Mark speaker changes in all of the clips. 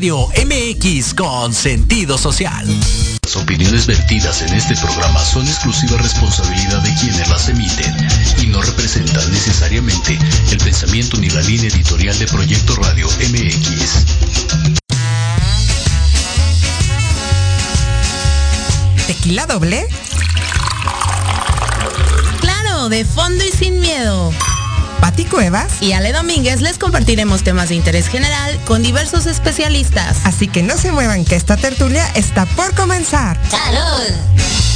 Speaker 1: Radio MX con sentido social. Las opiniones vertidas en este programa son exclusiva responsabilidad de quienes las emiten y no representan necesariamente el pensamiento ni la línea editorial de Proyecto Radio MX.
Speaker 2: ¿Tequila doble?
Speaker 3: Claro, de fondo y sin miedo.
Speaker 2: Pati Cuevas
Speaker 3: y Ale Domínguez les compartiremos temas de interés general con diversos especialistas.
Speaker 2: Así que no se muevan que esta tertulia está por comenzar.
Speaker 3: ¡Salud!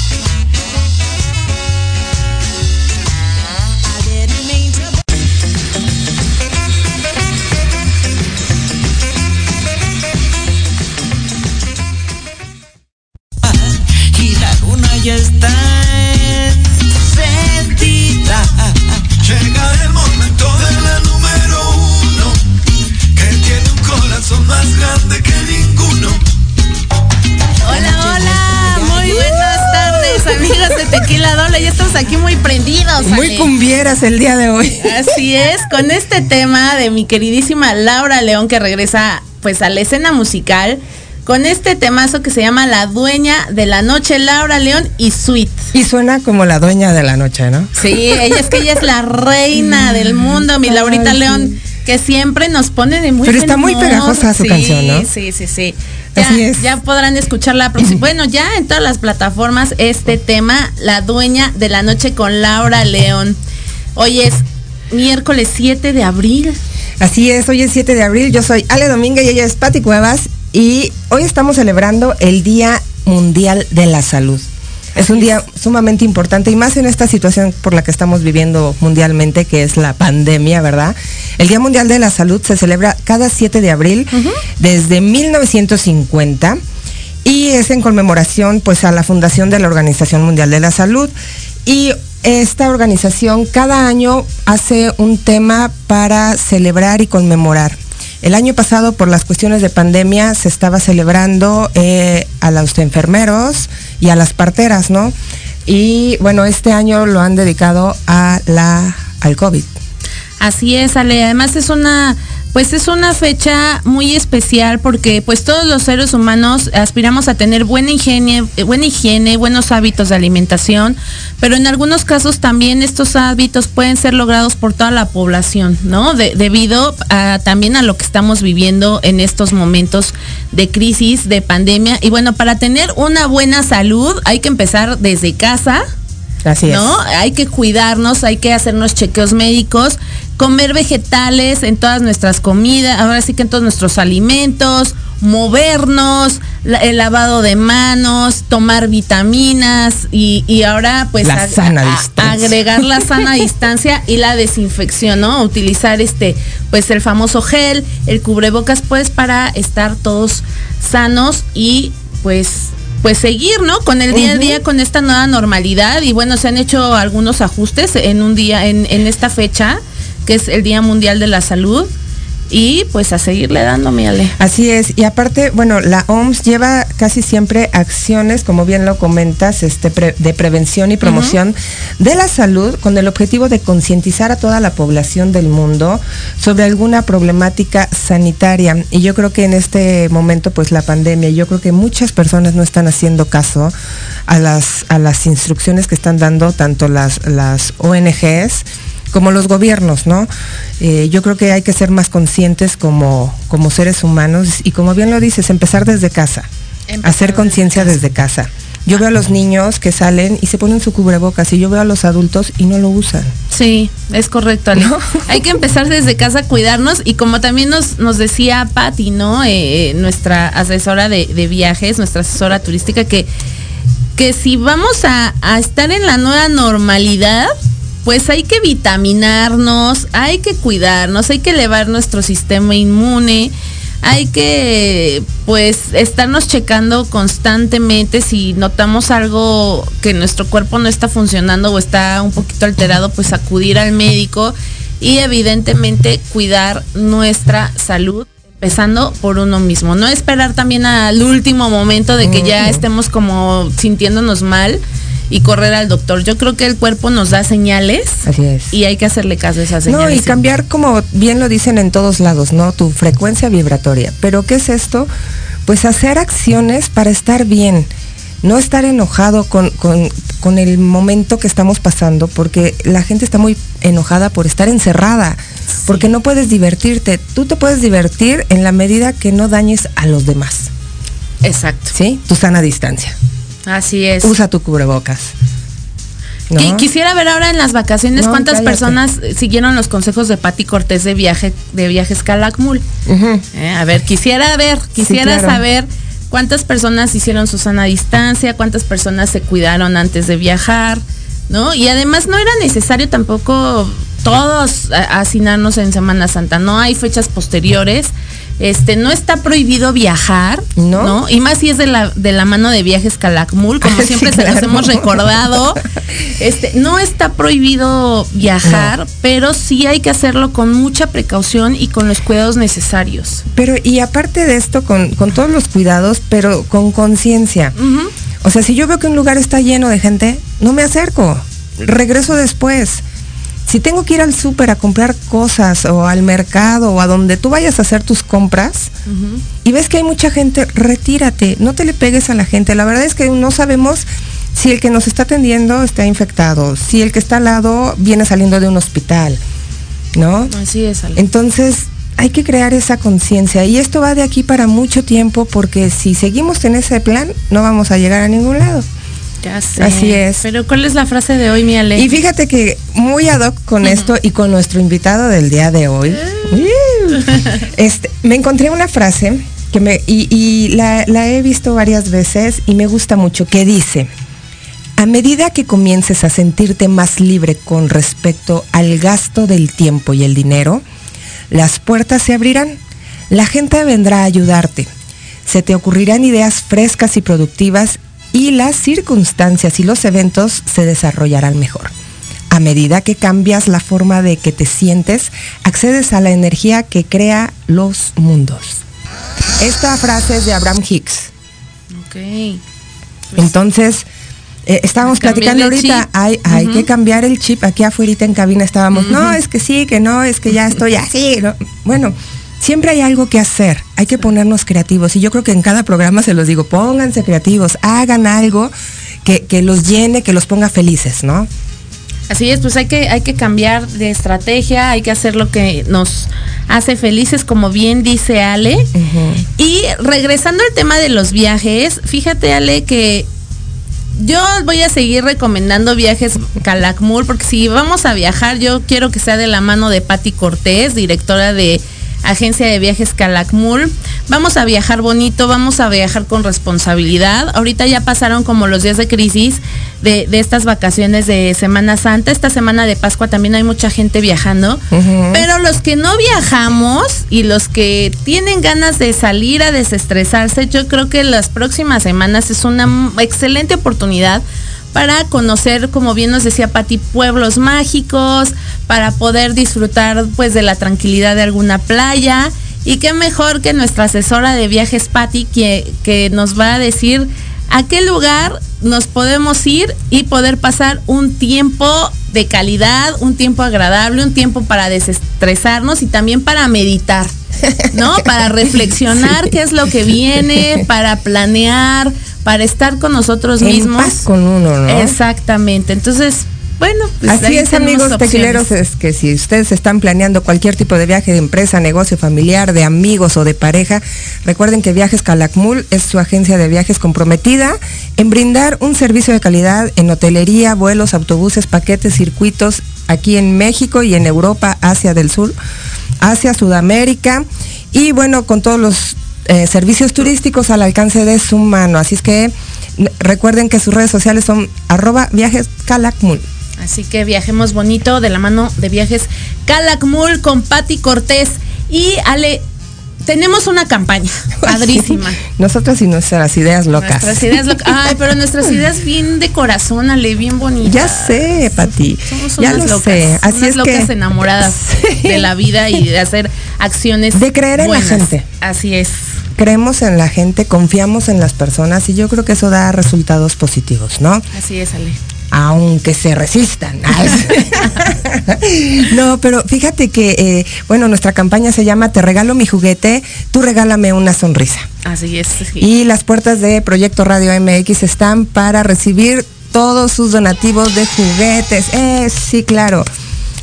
Speaker 4: El
Speaker 2: día de hoy.
Speaker 3: Así es, con este tema de mi queridísima Laura León que regresa pues a la escena musical con este temazo que se llama La dueña de la noche, Laura León y Sweet.
Speaker 2: Y suena como la dueña de la noche, ¿no?
Speaker 3: Sí, ella es que ella es la reina del mundo, mi Laurita. León, que siempre nos pone de muy
Speaker 2: Pero está muy pegajosa su
Speaker 3: Sí,
Speaker 2: canción, ¿no?
Speaker 3: Sí, sí, sí. Ya,
Speaker 2: Así es.
Speaker 3: ya podrán escucharla. Bueno, ya en todas las plataformas este tema, La dueña de la noche con Laura León. Hoy es miércoles 7 de abril.
Speaker 2: Así es, hoy es 7 de abril, yo soy Ale Domínguez y ella es Pati Cuevas y hoy estamos celebrando el Día Mundial de la Salud. Es un día sumamente importante y más en esta situación por la que estamos viviendo mundialmente, que es la pandemia, ¿verdad? El Día Mundial de la Salud se celebra cada 7 de abril desde 1950 y es en conmemoración pues a la fundación de la Organización Mundial de la Salud y esta organización cada año hace un tema para celebrar y conmemorar. El año pasado, por las cuestiones de pandemia, se estaba celebrando eh, a los enfermeros y a las parteras, ¿no? Y bueno, este año lo han dedicado a la, al COVID.
Speaker 3: Así es, Ale. Además es una, pues es una fecha muy especial porque pues todos los seres humanos aspiramos a tener buena higiene, eh, buena higiene, buenos hábitos de alimentación, pero en algunos casos también estos hábitos pueden ser logrados por toda la población, ¿no? De- debido también a lo que estamos viviendo en estos momentos de crisis, de pandemia. Y bueno, para tener una buena salud hay que empezar desde casa,
Speaker 2: Así es.
Speaker 3: ¿no? Hay que cuidarnos, hay que hacernos chequeos médicos, comer vegetales en todas nuestras comidas, ahora sí que en todos nuestros alimentos, movernos, el lavado de manos, tomar vitaminas y, y ahora pues
Speaker 2: La sana
Speaker 3: a- agregar la sana distancia y la desinfección, ¿no? Utilizar este pues el famoso gel, el cubrebocas pues para estar todos sanos y pues pues seguir, ¿no? Con el día a día, con esta nueva normalidad. Y bueno, se han hecho algunos ajustes en un día, en, en esta fecha, que es el Día Mundial de la Salud. Y pues a seguirle dando, mi Ale.
Speaker 2: Así es, y aparte, bueno, la OMS lleva casi siempre acciones, como bien lo comentas, este, pre- de prevención y promoción de la salud con el objetivo de concientizar a toda la población del mundo sobre alguna problemática sanitaria. Y yo creo que en este momento, pues la pandemia, yo creo que muchas personas no están haciendo caso a las, a las instrucciones que están dando tanto las, las ONGs, como los gobiernos, ¿no? Eh, yo creo que hay que ser más conscientes como, como seres humanos y como bien lo dices, empezar desde casa,
Speaker 3: Empezar
Speaker 2: hacer conciencia desde casa. Yo veo a los niños que salen y se ponen su cubrebocas y yo veo a los adultos y no lo usan.
Speaker 3: Sí, es correcto, Ale. Hay que empezar desde casa a cuidarnos y como también nos, nos decía Patti, ¿no? Eh, eh, nuestra asesora de, de viajes, nuestra asesora turística, que, que si vamos a, a estar en la nueva normalidad, pues hay que vitaminarnos, hay que cuidarnos, hay que elevar nuestro sistema inmune, hay que pues estarnos checando constantemente si notamos algo que nuestro cuerpo no está funcionando o está un poquito alterado, pues acudir al médico y evidentemente cuidar nuestra salud empezando por uno mismo, no esperar también al último momento de que ya estemos como sintiéndonos mal y correr al doctor. Yo creo que el cuerpo nos da señales.
Speaker 2: Así es.
Speaker 3: Y hay que hacerle caso a esas señales.
Speaker 2: No, y cambiar como bien lo dicen en todos lados, ¿no? Tu frecuencia vibratoria. Pero ¿qué es esto? Pues hacer acciones para estar bien. No estar enojado con, con, con el momento que estamos pasando, porque la gente está muy enojada por estar encerrada, porque no puedes divertirte. Tú te puedes divertir en la medida que no dañes a los demás.
Speaker 3: Exacto.
Speaker 2: ¿Sí? Tu sana distancia.
Speaker 3: Así es.
Speaker 2: Usa tu cubrebocas. ¿no?
Speaker 3: Qui- Quisiera ver ahora en las vacaciones
Speaker 2: No,
Speaker 3: cuántas
Speaker 2: cállate.
Speaker 3: personas siguieron los consejos de Patti Cortés de viaje de viajes Calakmul. Eh, a ver, quisiera ver, quisiera
Speaker 2: claro.
Speaker 3: saber cuántas personas hicieron su sana distancia, cuántas personas se cuidaron antes de viajar, ¿no? Y además no era necesario tampoco todos hacinarnos en Semana Santa, no hay fechas posteriores. Este, no está prohibido viajar,
Speaker 2: No.
Speaker 3: ¿no? Y más si es de la, de la mano de viajes Calakmul, como
Speaker 2: Sí,
Speaker 3: siempre se los hemos recordado. Este, no está prohibido viajar, pero sí hay que hacerlo con mucha precaución y con los cuidados necesarios.
Speaker 2: Pero y aparte de esto, con, con todos los cuidados, pero con conciencia. O sea, si yo veo que un lugar está lleno de gente, no me acerco. Regreso después. Si tengo que ir al súper a comprar cosas o al mercado o a donde tú vayas a hacer tus compras y ves que hay mucha gente, retírate, no te le pegues a la gente. La verdad es que no sabemos si el que nos está atendiendo está infectado, si el que está al lado viene saliendo de un hospital, ¿no?
Speaker 3: Así es, Ale.
Speaker 2: Entonces, hay que crear esa conciencia y esto va de aquí para mucho tiempo porque si seguimos en ese plan no vamos a llegar a ningún lado.
Speaker 3: Ya sé.
Speaker 2: así es.
Speaker 3: Pero ¿cuál es la frase de hoy, mi Ale?
Speaker 2: Y fíjate que muy ad hoc con esto y con nuestro invitado del día de hoy, este, me encontré una frase que me, y, y la, la he visto varias veces y me gusta mucho, que dice, a medida que comiences a sentirte más libre con respecto al gasto del tiempo y el dinero, las puertas se abrirán, la gente vendrá a ayudarte, se te ocurrirán ideas frescas y productivas y las circunstancias y los eventos se desarrollarán mejor. A medida que cambias la forma de que te sientes, accedes a la energía que crea los mundos. Esta frase es de Abraham Hicks.
Speaker 3: Ok.
Speaker 2: Entonces, eh, estábamos platicando ahorita, hay, hay que cambiar el chip. Aquí afuera en cabina estábamos, no, es que sí, que no, es que ya estoy así. ¿no? Bueno, siempre hay algo que hacer, hay que ponernos creativos. Y yo creo que en cada programa se los digo, pónganse creativos, hagan algo que, que los llene, que los ponga felices, ¿no?
Speaker 3: Así es, pues hay que, hay que cambiar de estrategia, hay que hacer lo que nos hace felices, como bien dice Ale. Y regresando al tema de los viajes, fíjate Ale que yo voy a seguir recomendando viajes Calakmul, porque si vamos a viajar, yo quiero que sea de la mano de Patti Cortés, directora de Agencia de Viajes Calakmul. Vamos a viajar bonito, vamos a viajar con responsabilidad. Ahorita ya pasaron como los días de crisis de, de estas vacaciones de Semana Santa. Esta semana de Pascua también hay mucha gente viajando. Pero los que no viajamos y los que tienen ganas de salir a desestresarse, yo creo que las próximas semanas es una excelente oportunidad para conocer, como bien nos decía Pati, pueblos mágicos, para poder disfrutar pues de la tranquilidad de alguna playa. Y qué mejor que nuestra asesora de viajes, Patti, que, que nos va a decir a qué lugar nos podemos ir y poder pasar un tiempo de calidad, un tiempo agradable, un tiempo para desestresarnos y también para meditar, ¿no? Para reflexionar qué es lo que viene, para planear, para estar con nosotros
Speaker 2: En
Speaker 3: mismos.
Speaker 2: paz con uno, ¿no?
Speaker 3: Exactamente. Entonces, bueno, pues
Speaker 2: Así es, amigos tequileros, es que si ustedes están planeando cualquier tipo de viaje de empresa, negocio familiar, de amigos o de pareja, recuerden que Viajes Calakmul es su agencia de viajes comprometida en brindar un servicio de calidad en hotelería, vuelos, autobuses, paquetes, circuitos aquí en México y en Europa, Asia del Sur, Asia, Sudamérica y bueno, con todos los eh, servicios turísticos al alcance de su mano. Así es que recuerden que sus redes sociales son arroba viajes Calakmul.
Speaker 3: Así que viajemos bonito de la mano de viajes Calakmul con Patti Cortés. Y Ale, tenemos una campaña padrísima.
Speaker 2: Nosotros y nuestras ideas locas.
Speaker 3: Nuestras ideas locas. Ay, pero nuestras ideas bien de corazón, Ale, bien bonitas.
Speaker 2: Ya sé, Pati.
Speaker 3: Somos
Speaker 2: Ya
Speaker 3: unas
Speaker 2: lo
Speaker 3: locas,
Speaker 2: sé. Así
Speaker 3: unas
Speaker 2: es
Speaker 3: locas
Speaker 2: que
Speaker 3: enamoradas
Speaker 2: Sí.
Speaker 3: de la vida y de hacer acciones
Speaker 2: De creer en la gente.
Speaker 3: Así es.
Speaker 2: Creemos en la gente, confiamos en las personas y yo creo que eso da resultados positivos, ¿no?
Speaker 3: Así es, Ale.
Speaker 2: aunque se resistan. no, pero fíjate que, eh, bueno, nuestra campaña se llama Te regalo mi juguete, tú regálame una sonrisa.
Speaker 3: Así es. sí.
Speaker 2: Y las puertas de Proyecto Radio MX están para recibir todos sus donativos de juguetes. Eh, sí, claro.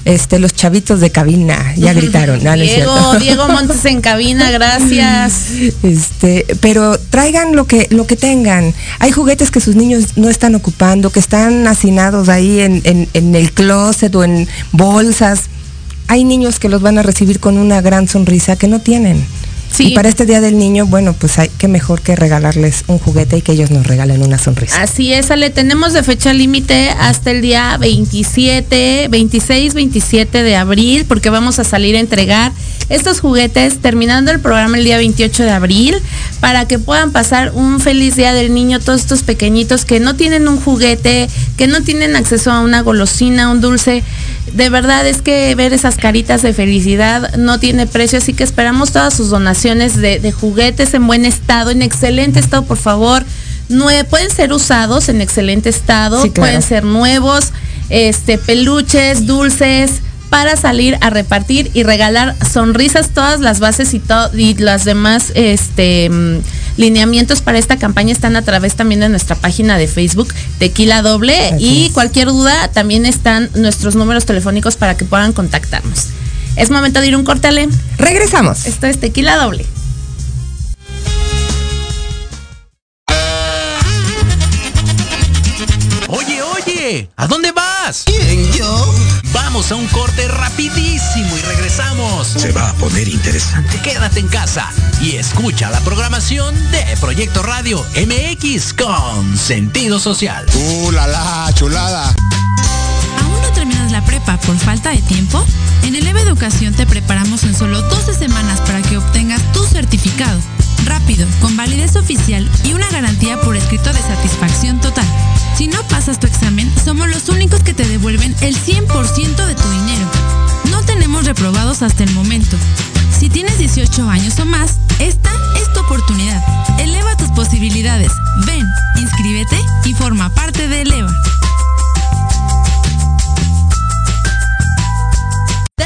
Speaker 2: Este, los chavitos de cabina ya gritaron. No, no
Speaker 3: Diego. Diego Montes en cabina, gracias.
Speaker 2: Este, pero traigan lo que, lo que tengan. Hay juguetes que sus niños no están ocupando, que están hacinados ahí en, en- en el closet o en bolsas. Hay niños que los van a recibir con una gran sonrisa que no tienen.
Speaker 3: Sí.
Speaker 2: Y para este Día del Niño, bueno, pues hay que mejor que regalarles un juguete y que ellos nos regalen una sonrisa.
Speaker 3: Así es, Ale, tenemos de fecha límite hasta el día 27, 26, 27 de abril, porque vamos a salir a entregar estos juguetes terminando el programa el día 28 de abril, para que puedan pasar un feliz día del niño todos estos pequeñitos que no tienen un juguete, que no tienen acceso a una golosina, un dulce. De verdad es que ver esas caritas de felicidad no tiene precio, así que esperamos todas sus donaciones de, de juguetes en buen estado, en excelente estado, por favor. Nue- pueden ser usados en excelente estado,
Speaker 2: Sí, claro.
Speaker 3: pueden ser nuevos, este, peluches, dulces, para salir a repartir y regalar sonrisas, todas las bases y, y las demás este, mm, lineamientos para esta campaña están a través también de nuestra página de Facebook, Tequila Doble,
Speaker 2: Así
Speaker 3: y cualquier duda también están nuestros números telefónicos para que puedan contactarnos. Es momento de ir un corte, Ale.
Speaker 2: Regresamos.
Speaker 3: Esto es Tequila Doble.
Speaker 1: Oye, oye, ¿a dónde vas?
Speaker 5: ¿Quién, yo?
Speaker 1: Vamos a un corte rapidísimo y regresamos.
Speaker 4: Se va a poner interesante.
Speaker 1: Quédate en casa y escucha la programación de Proyecto Radio MX con sentido social.
Speaker 6: ¡Uh, la, la, chulada!
Speaker 7: Por falta de tiempo? En el EVA Educación te preparamos en solo 12 semanas para que obtengas tu certificado. Rápido, con validez oficial y una garantía por escrito de satisfacción total. Si no pasas tu examen, somos los únicos que te devuelven el 100% de tu dinero. No tenemos reprobados hasta el momento. Si tienes 18 años o más, esta es tu oportunidad. Eleva tus posibilidades. Ven, inscríbete y forma parte de Eleva.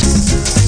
Speaker 1: Thank you.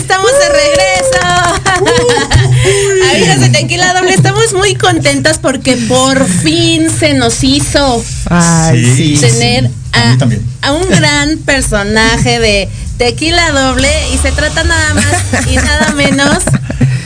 Speaker 3: Estamos de regreso! Amigas de Tequila Doble, estamos muy contentas porque por fin se nos hizo
Speaker 2: Ay, sí.
Speaker 3: tener
Speaker 6: a
Speaker 3: un gran personaje de Tequila Doble y se trata nada más y nada menos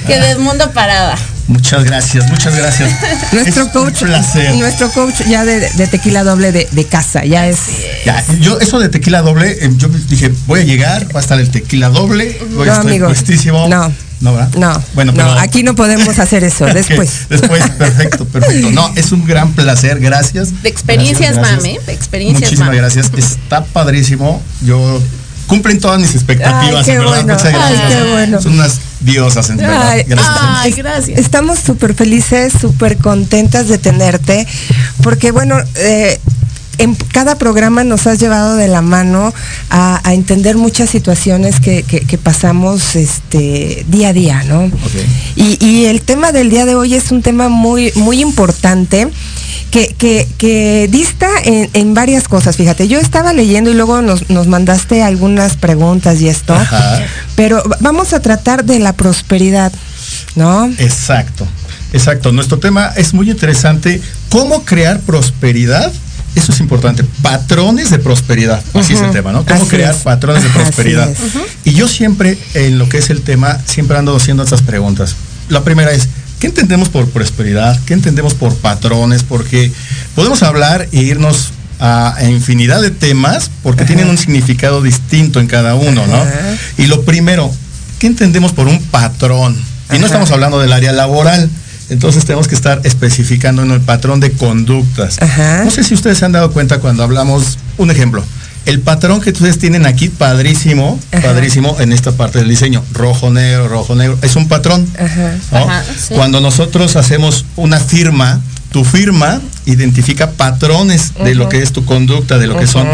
Speaker 3: que de Mundo Parada.
Speaker 6: Muchas gracias, muchas gracias.
Speaker 2: Nuestro
Speaker 6: Es
Speaker 2: coach,
Speaker 6: Un placer.
Speaker 2: nuestro coach ya de, de tequila doble de, de casa, ya es.
Speaker 6: Ya, yo eso de tequila doble, eh, yo dije, voy a llegar, va a estar el tequila doble, voy
Speaker 2: No,
Speaker 6: a estar
Speaker 2: amigo.
Speaker 6: puestísimo.
Speaker 2: No.
Speaker 6: No, ¿verdad?
Speaker 2: No,
Speaker 6: Bueno,
Speaker 2: no,
Speaker 6: pero
Speaker 2: aquí no podemos hacer eso, después.
Speaker 6: Después, perfecto, perfecto. No, es un gran placer, gracias.
Speaker 3: De experiencias,
Speaker 6: Gracias,
Speaker 3: mame, de experiencias,
Speaker 6: Muchísimas
Speaker 3: mame.
Speaker 6: gracias. Está padrísimo. Yo cumplen todas mis expectativas,
Speaker 2: Ay,
Speaker 6: en verdad.
Speaker 2: bueno.
Speaker 6: Muchas gracias.
Speaker 2: Ay, qué bueno.
Speaker 6: Son unas diosas, en verdad.
Speaker 2: Ay,
Speaker 6: Gracias.
Speaker 3: Ay, gracias.
Speaker 2: Estamos súper felices, súper contentas de tenerte, porque bueno, eh, en cada programa nos has llevado de la mano a, a entender muchas situaciones que, que- que pasamos este, día a día, ¿no? Y, y el tema del día de hoy es un tema muy, muy importante. Que, que- que dista en, en varias cosas, fíjate, yo estaba leyendo y luego nos, nos mandaste algunas preguntas y esto,
Speaker 6: Ajá.
Speaker 2: pero va- vamos a tratar de la prosperidad, ¿no?
Speaker 6: Exacto, exacto. Nuestro tema es muy interesante. ¿Cómo crear prosperidad? Eso es importante. Patrones de prosperidad. Así es el tema, ¿no? ¿Cómo
Speaker 2: así
Speaker 6: crear
Speaker 2: es.
Speaker 6: patrones de prosperidad? Y yo siempre, en lo que es el tema, siempre ando haciendo estas preguntas. La primera es, ¿qué entendemos por prosperidad? ¿Qué entendemos por patrones? Porque podemos hablar e irnos a, infinidad de temas porque tienen un significado distinto en cada uno, ¿no?
Speaker 2: Ajá.
Speaker 6: Y lo primero, ¿qué entendemos por un patrón? Y no estamos hablando del área laboral. Entonces tenemos que estar especificando en el patrón de conductas.
Speaker 2: Ajá.
Speaker 6: No sé si ustedes se han dado cuenta cuando hablamos, un ejemplo, el patrón que ustedes tienen aquí, padrísimo,
Speaker 2: Ajá.
Speaker 6: padrísimo en esta parte del diseño, rojo, negro, rojo, negro, es un patrón.
Speaker 2: Ajá.
Speaker 6: ¿no?
Speaker 3: Ajá, sí.
Speaker 6: Cuando nosotros hacemos una firma, tu firma identifica patrones de lo que es tu conducta, de lo que son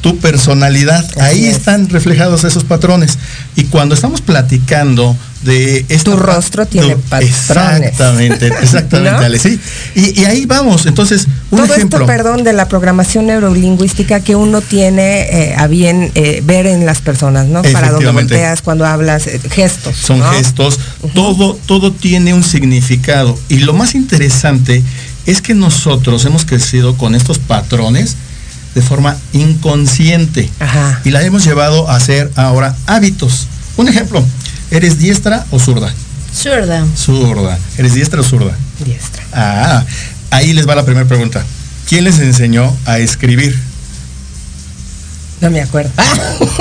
Speaker 6: tu personalidad. Ahí
Speaker 2: es.
Speaker 6: están reflejados esos patrones. Y cuando estamos platicando de.
Speaker 2: Tu rostro tiene patrones.
Speaker 6: Exactamente, exactamente,
Speaker 2: ¿No?
Speaker 6: Ale, sí. Y, y ahí vamos. Entonces, un
Speaker 2: Todo
Speaker 6: ejemplo.
Speaker 2: esto, perdón, de la programación neurolingüística que uno tiene eh, a bien eh, ver en las personas, ¿no? Para donde volteas, cuando hablas, eh, gestos.
Speaker 6: son
Speaker 2: ¿no?
Speaker 6: gestos, todo, todo tiene un significado. Y lo más interesante es que nosotros hemos crecido con estos patrones de forma inconsciente.
Speaker 2: Ajá.
Speaker 6: Y la hemos llevado a hacer ahora hábitos. Un ejemplo, ¿eres diestra o zurda?
Speaker 3: Zurda.
Speaker 6: Zurda. ¿Eres diestra o zurda?
Speaker 2: Diestra.
Speaker 6: Ah, ahí les va la primera pregunta. ¿Quién les enseñó a escribir?
Speaker 2: No me acuerdo.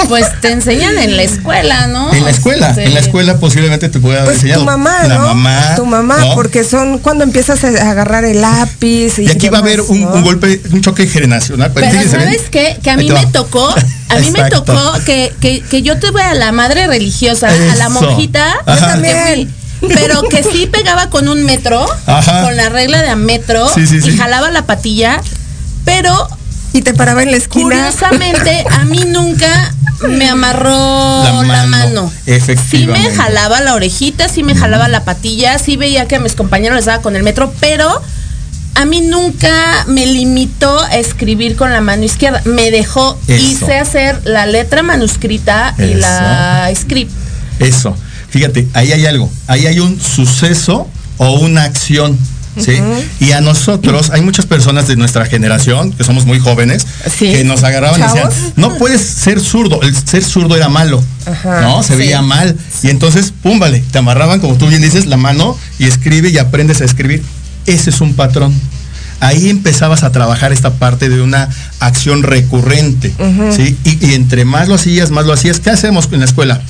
Speaker 3: Pues te enseñan en la escuela, ¿no?
Speaker 6: En la escuela,
Speaker 3: Este,
Speaker 6: en la escuela posiblemente te pueda haber
Speaker 2: Pues
Speaker 6: enseñado.
Speaker 2: tu mamá,
Speaker 6: la
Speaker 2: ¿no?
Speaker 6: mamá.
Speaker 2: Tu mamá,
Speaker 6: ¿no?
Speaker 2: porque son cuando empiezas a agarrar el lápiz. Y,
Speaker 6: Y aquí va a haber un,
Speaker 2: ¿no?
Speaker 6: un golpe, un choque generacional.
Speaker 3: Pero
Speaker 6: bien.
Speaker 3: ¿sabes qué? Que a mí me tocó, a mí me tocó que, que, que yo tuve a la madre religiosa, a la monjita,
Speaker 6: Yo
Speaker 2: también.
Speaker 3: fui, pero que sí pegaba con un metro,
Speaker 6: Ajá.
Speaker 3: con la regla de a metro,
Speaker 6: Sí, sí, sí.
Speaker 3: y jalaba la patilla, pero
Speaker 2: Y te paraba en la esquina.
Speaker 3: curiosamente a mí nunca me amarró
Speaker 6: La
Speaker 3: la
Speaker 6: mano.
Speaker 3: Sí
Speaker 6: efectivamente.
Speaker 3: me jalaba la orejita, sí me jalaba la patilla, sí veía que a mis compañeros les daba con el metro, pero a mí nunca me limitó a escribir con la mano izquierda. Me dejó y
Speaker 6: Eso.
Speaker 3: sé hacer la letra manuscrita y la script.
Speaker 6: Eso. Fíjate, ahí hay algo. Ahí hay un suceso o una acción. ¿Sí? Y a nosotros, hay muchas personas de nuestra generación, que somos muy jóvenes,
Speaker 2: Sí.
Speaker 6: que nos agarraban y decían, no puedes ser zurdo, el ser zurdo era malo,
Speaker 2: Ajá,
Speaker 6: ¿no? Se
Speaker 3: sí.
Speaker 6: veía mal. Y entonces, pum, vale, te amarraban, como tú bien dices, la mano y escribe y aprendes a escribir. Ese es un patrón. Ahí empezabas a trabajar esta parte de una acción recurrente, ¿sí? Y, y entre más lo hacías, más lo hacías. ¿Qué hacemos en la escuela?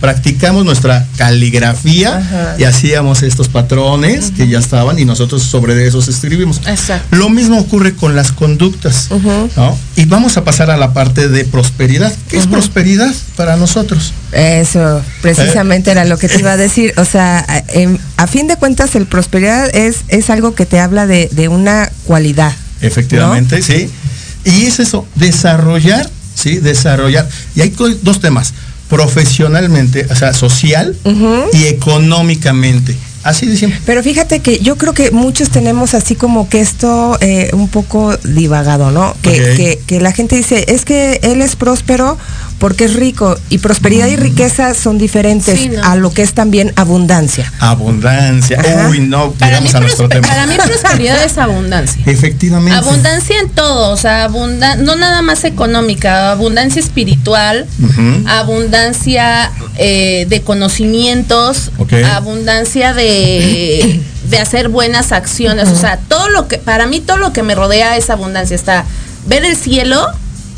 Speaker 6: practicamos nuestra caligrafía
Speaker 3: Ajá.
Speaker 6: y hacíamos estos patrones que ya estaban y nosotros sobre esos escribimos.
Speaker 3: Exacto.
Speaker 6: Lo mismo ocurre con las conductas, ¿no? Y vamos a pasar a la parte de prosperidad. ¿Qué es prosperidad para nosotros?
Speaker 2: Eso, precisamente era lo que te iba a decir. O sea, a, em, a fin de cuentas, el prosperidad es, es algo que te habla de, de una cualidad.
Speaker 6: Efectivamente, sí. Y es eso, desarrollar, sí, desarrollar. Y hay dos temas, profesionalmente, o sea, social y económicamente. Así de simple.
Speaker 2: Pero fíjate que yo creo que muchos tenemos así como que esto eh, un poco divagado, ¿no? Que, que la gente dice, es que él es próspero porque es rico. Y prosperidad y riqueza son diferentes
Speaker 3: Sí, ¿no?
Speaker 2: a lo que es también abundancia.
Speaker 6: Abundancia.
Speaker 2: Ajá.
Speaker 6: Uy, no,
Speaker 3: Para mí,
Speaker 6: llegamos a nuestro tema.
Speaker 3: para mí prosperidad es abundancia.
Speaker 6: Efectivamente.
Speaker 3: Abundancia en todo, o sea, abunda no nada más económica, abundancia espiritual, abundancia eh, de conocimientos, abundancia de, de hacer buenas acciones, o sea, todo lo que, para mí todo lo que me rodea es abundancia, está, ver el cielo,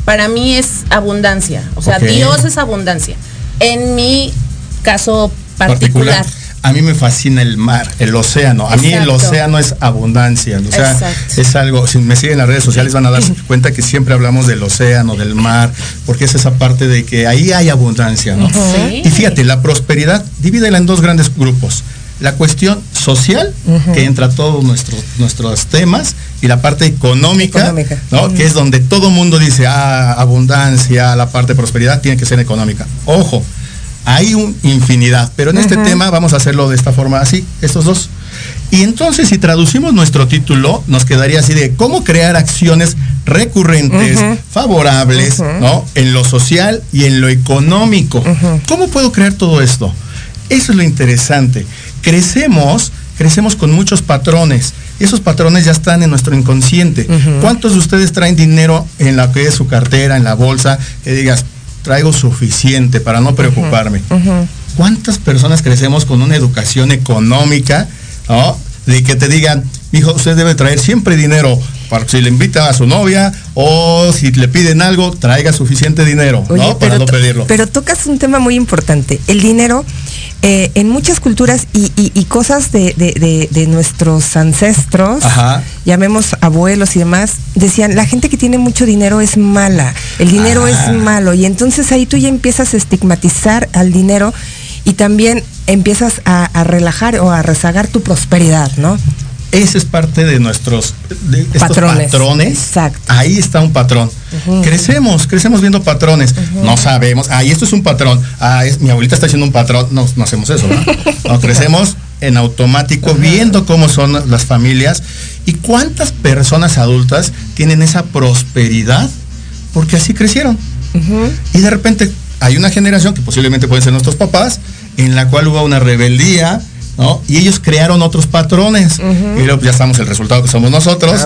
Speaker 3: para mí es abundancia, o sea. Dios es abundancia, en mi caso particular.
Speaker 6: A mí me fascina el mar, el océano. A mí el océano es abundancia. O sea,
Speaker 3: Exacto.
Speaker 6: es algo, si me siguen en las redes sociales van a darse cuenta que siempre hablamos del océano, del mar, porque es esa parte de que ahí hay abundancia, ¿no?
Speaker 3: Sí.
Speaker 6: Y fíjate, la prosperidad, divídela en dos grandes grupos. La cuestión social, que entra a todos nuestros, nuestros temas, y la parte económica,
Speaker 2: Económica.
Speaker 6: ¿no? Que es donde todo mundo dice, ah, abundancia, la parte de prosperidad tiene que ser económica. Ojo, hay un infinidad, pero en este tema vamos a hacerlo de esta forma así, estos dos. Y entonces si traducimos nuestro título, nos quedaría así de cómo crear acciones recurrentes, favorables, ¿no? En lo social y en lo económico. ¿Cómo puedo crear todo esto? Eso es lo interesante. Crecemos, crecemos con muchos patrones. Esos patrones ya están en nuestro inconsciente. ¿Cuántos de ustedes traen dinero en la que es su cartera, en la bolsa, que digas, traigo suficiente para no preocuparme? ¿Cuántas personas crecemos con una educación económica, ¿no? De que te digan, hijo, usted debe traer siempre dinero si le invita a su novia o si le piden algo, traiga suficiente dinero,
Speaker 2: Oye,
Speaker 6: ¿no? Para no pedirlo.
Speaker 2: pero tocas un tema muy importante. El dinero, eh, en muchas culturas y, y- y cosas de, de- de- de nuestros ancestros,
Speaker 6: Ajá.
Speaker 2: llamemos abuelos y demás, decían, la gente que tiene mucho dinero es mala, el dinero es malo. Y entonces ahí tú ya empiezas a estigmatizar al dinero y también empiezas a, a relajar o a rezagar tu prosperidad, ¿no?
Speaker 6: Ese es parte de nuestros de estos
Speaker 2: Patrones.
Speaker 6: patrones.
Speaker 2: Exacto.
Speaker 6: Ahí está un patrón. Crecemos, crecemos viendo patrones. No sabemos, ah, y esto es un patrón. Ah, es- mi abuelita está haciendo un patrón. No, no hacemos eso, ¿verdad? No, crecemos en automático viendo cómo son las familias y cuántas personas adultas tienen esa prosperidad porque así crecieron. Y de repente hay una generación que posiblemente pueden ser nuestros papás, en la cual hubo una rebeldía, ¿no? Y ellos crearon otros patrones. Y luego ya estamos el resultado que somos nosotros.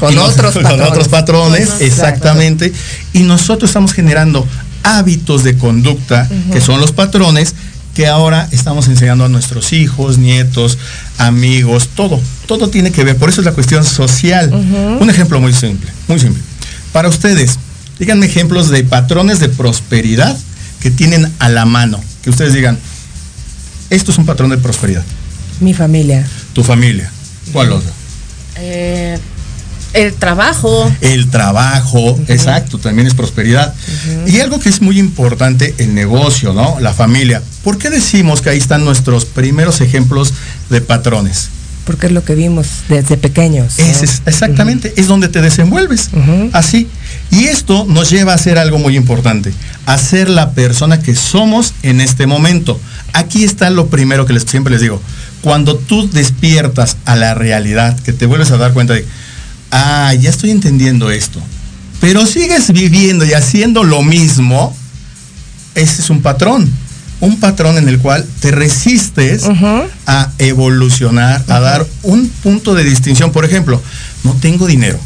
Speaker 2: Con
Speaker 6: nos-
Speaker 2: otros
Speaker 6: Con
Speaker 2: patrones.
Speaker 6: otros patrones, exactamente. Y nosotros estamos generando hábitos de conducta, que son los patrones, que ahora estamos enseñando a nuestros hijos, nietos, amigos, todo. Todo tiene que ver. Por eso es la cuestión social. Un ejemplo muy simple, muy simple. Para ustedes, díganme ejemplos de patrones de prosperidad que tienen a la mano. Que ustedes digan, esto es un patrón de prosperidad.
Speaker 2: Mi familia.
Speaker 6: Tu familia. ¿Cuál otro?
Speaker 3: Eh, el trabajo.
Speaker 6: El trabajo, exacto, también es prosperidad. Y algo que es muy importante, el negocio, ¿no? La familia. ¿Por qué decimos que ahí están nuestros primeros ejemplos de patrones?
Speaker 2: Porque es lo que vimos desde pequeños.
Speaker 6: es, exactamente, es donde te desenvuelves. Así. Y esto nos lleva a hacer algo muy importante, a ser la persona que somos en este momento. Aquí está lo primero que les, siempre les digo. Cuando tú despiertas a la realidad, que te vuelves a dar cuenta de, ah, ya estoy entendiendo esto, pero sigues viviendo y haciendo lo mismo, ese es un patrón. Un patrón en el cual te resistes a evolucionar, a dar un punto de distinción. Por ejemplo, no tengo dinero,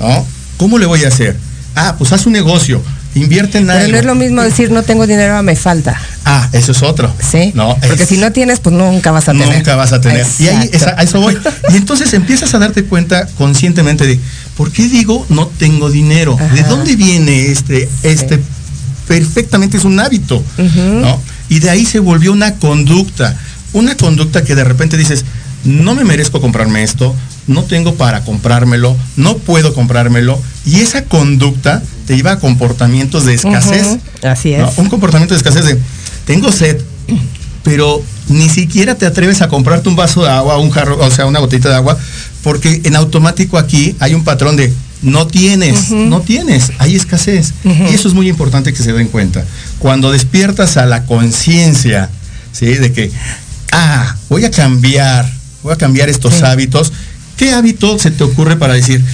Speaker 6: ¿no? ¿Cómo le voy a hacer? Ah, pues haz un negocio, invierte en
Speaker 2: Pero
Speaker 6: algo.
Speaker 2: no es lo mismo decir no tengo dinero, me falta.
Speaker 6: Ah, eso es otro.
Speaker 2: Sí.
Speaker 6: No,
Speaker 2: Porque si no tienes, pues nunca vas a tener.
Speaker 6: Nunca vas a tener. Y ahí esa- a eso voy. Y entonces empiezas a darte cuenta conscientemente de, ¿por qué digo no tengo dinero? ¿De dónde viene este, este? Perfectamente es un hábito, ¿no? Y de ahí se volvió una conducta, una conducta que de repente dices, no me merezco comprarme esto, no tengo para comprármelo, no puedo comprármelo. Y esa conducta te lleva a comportamientos de escasez.
Speaker 2: Así es.
Speaker 6: ¿no? Un comportamiento de escasez de, tengo sed, pero ni siquiera te atreves a comprarte un vaso de agua, un jarro, o sea, una gotita de agua, porque en automático aquí hay un patrón de no tienes, no tienes, hay escasez. Y eso es muy importante que se den cuenta. Cuando despiertas a la conciencia, ¿sí? De que, ah, voy a cambiar, voy a cambiar estos hábitos. ¿Qué hábito se te ocurre para decir,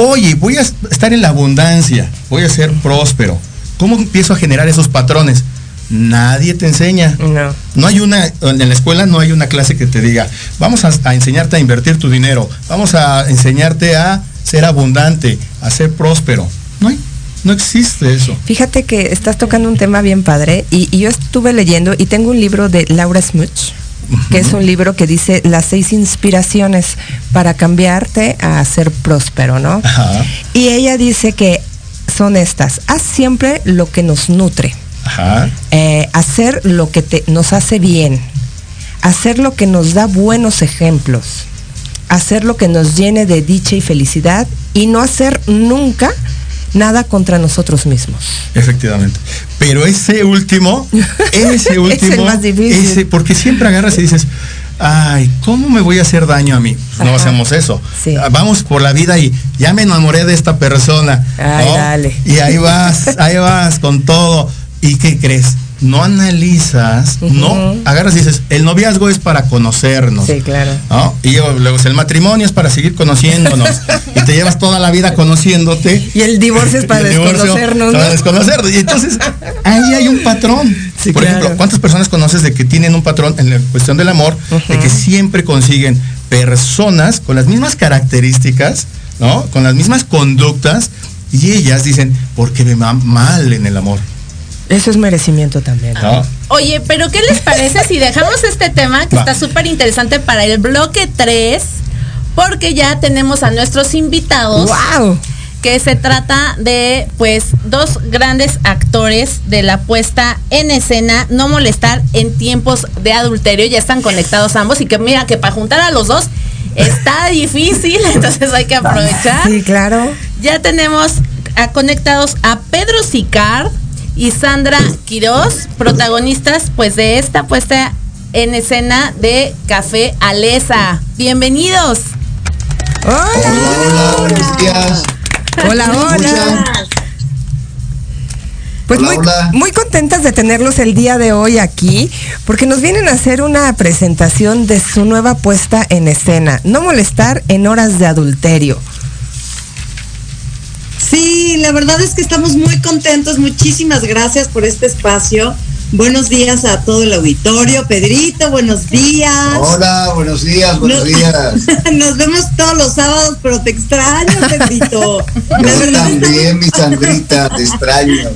Speaker 6: oye, voy a estar en la abundancia, voy a ser próspero? ¿Cómo empiezo a generar esos patrones? Nadie te enseña.
Speaker 2: No.
Speaker 6: No hay una, en la escuela no hay una clase que te diga, vamos a, a enseñarte a invertir tu dinero, vamos a enseñarte a ser abundante, a ser próspero. No hay, no existe eso.
Speaker 2: Fíjate que estás tocando un tema bien padre y, y yo estuve leyendo y tengo un libro de Laura Smuch, que es un libro que dice las seis inspiraciones para cambiarte a ser próspero, ¿no?
Speaker 6: Ajá,
Speaker 2: Y ella dice que son estas, haz siempre lo que nos nutre,
Speaker 6: ajá.
Speaker 2: eh, hacer lo que te, nos hace bien, hacer lo que nos da buenos ejemplos, hacer lo que nos llene de dicha y felicidad y no hacer nunca nada contra nosotros mismos.
Speaker 6: Efectivamente. Pero ese último, ese
Speaker 2: Es el
Speaker 6: último,
Speaker 2: más difícil.
Speaker 6: ese- porque siempre agarras y dices, ay, ¿cómo me voy a hacer daño a mí? Pues no hacemos eso.
Speaker 2: Sí.
Speaker 6: Ah, Vamos por la vida y ya me enamoré de esta persona.
Speaker 2: Ay,
Speaker 6: ¿no?
Speaker 2: dale.
Speaker 6: Y ahí vas, ahí vas con todo. ¿Y qué crees? No analizas, no agarras y dices, el noviazgo es para conocernos.
Speaker 2: Sí, claro.
Speaker 6: ¿no? Y luego el matrimonio es para seguir conociéndonos. y te llevas toda la vida conociéndote.
Speaker 2: Y el divorcio es para desconocernos,
Speaker 6: Para
Speaker 2: ¿no?
Speaker 6: desconocernos. Y entonces, ahí hay un patrón.
Speaker 2: Sí,
Speaker 6: Por
Speaker 2: claro.
Speaker 6: ejemplo, ¿cuántas personas conoces de que tienen un patrón en la cuestión del amor? De que siempre consiguen personas con las mismas características, ¿no? Con las mismas conductas. Y ellas dicen, porque me va mal en el amor.
Speaker 2: Eso es merecimiento también.
Speaker 6: ¿no?
Speaker 3: Oye, pero ¿qué les parece si dejamos este tema que
Speaker 6: Va.
Speaker 3: está súper interesante para el bloque 3? Porque ya tenemos a nuestros invitados.
Speaker 2: ¡Wow!
Speaker 3: Que se trata de, pues, dos grandes actores de la puesta en escena, no molestar en tiempos de adulterio. Ya están conectados ambos y que mira que para juntar a los dos está difícil, entonces hay que aprovechar.
Speaker 2: Sí, claro.
Speaker 3: Ya tenemos a- conectados a Pedro Sicard y Sandra Quiroz, protagonistas pues de esta puesta en escena de Café Alesa. Bienvenidos.
Speaker 2: Hola,
Speaker 8: Hola, buenos días.
Speaker 2: hola, hola. Pues
Speaker 8: Hola,
Speaker 2: muy,
Speaker 8: hola.
Speaker 2: muy contentas de tenerlos el día de hoy aquí, porque nos vienen a hacer una presentación de su nueva puesta en escena, No molestar en horas de adulterio.
Speaker 9: La verdad es que estamos muy contentos. Muchísimas gracias por este espacio. Buenos días a todo el auditorio. Pedrito, buenos días.
Speaker 8: Hola, buenos días, buenos
Speaker 9: No-
Speaker 8: días.
Speaker 9: Nos vemos todos los sábados, pero te extraño, Pedrito.
Speaker 8: Yo también, mi Sandrita, te extraño.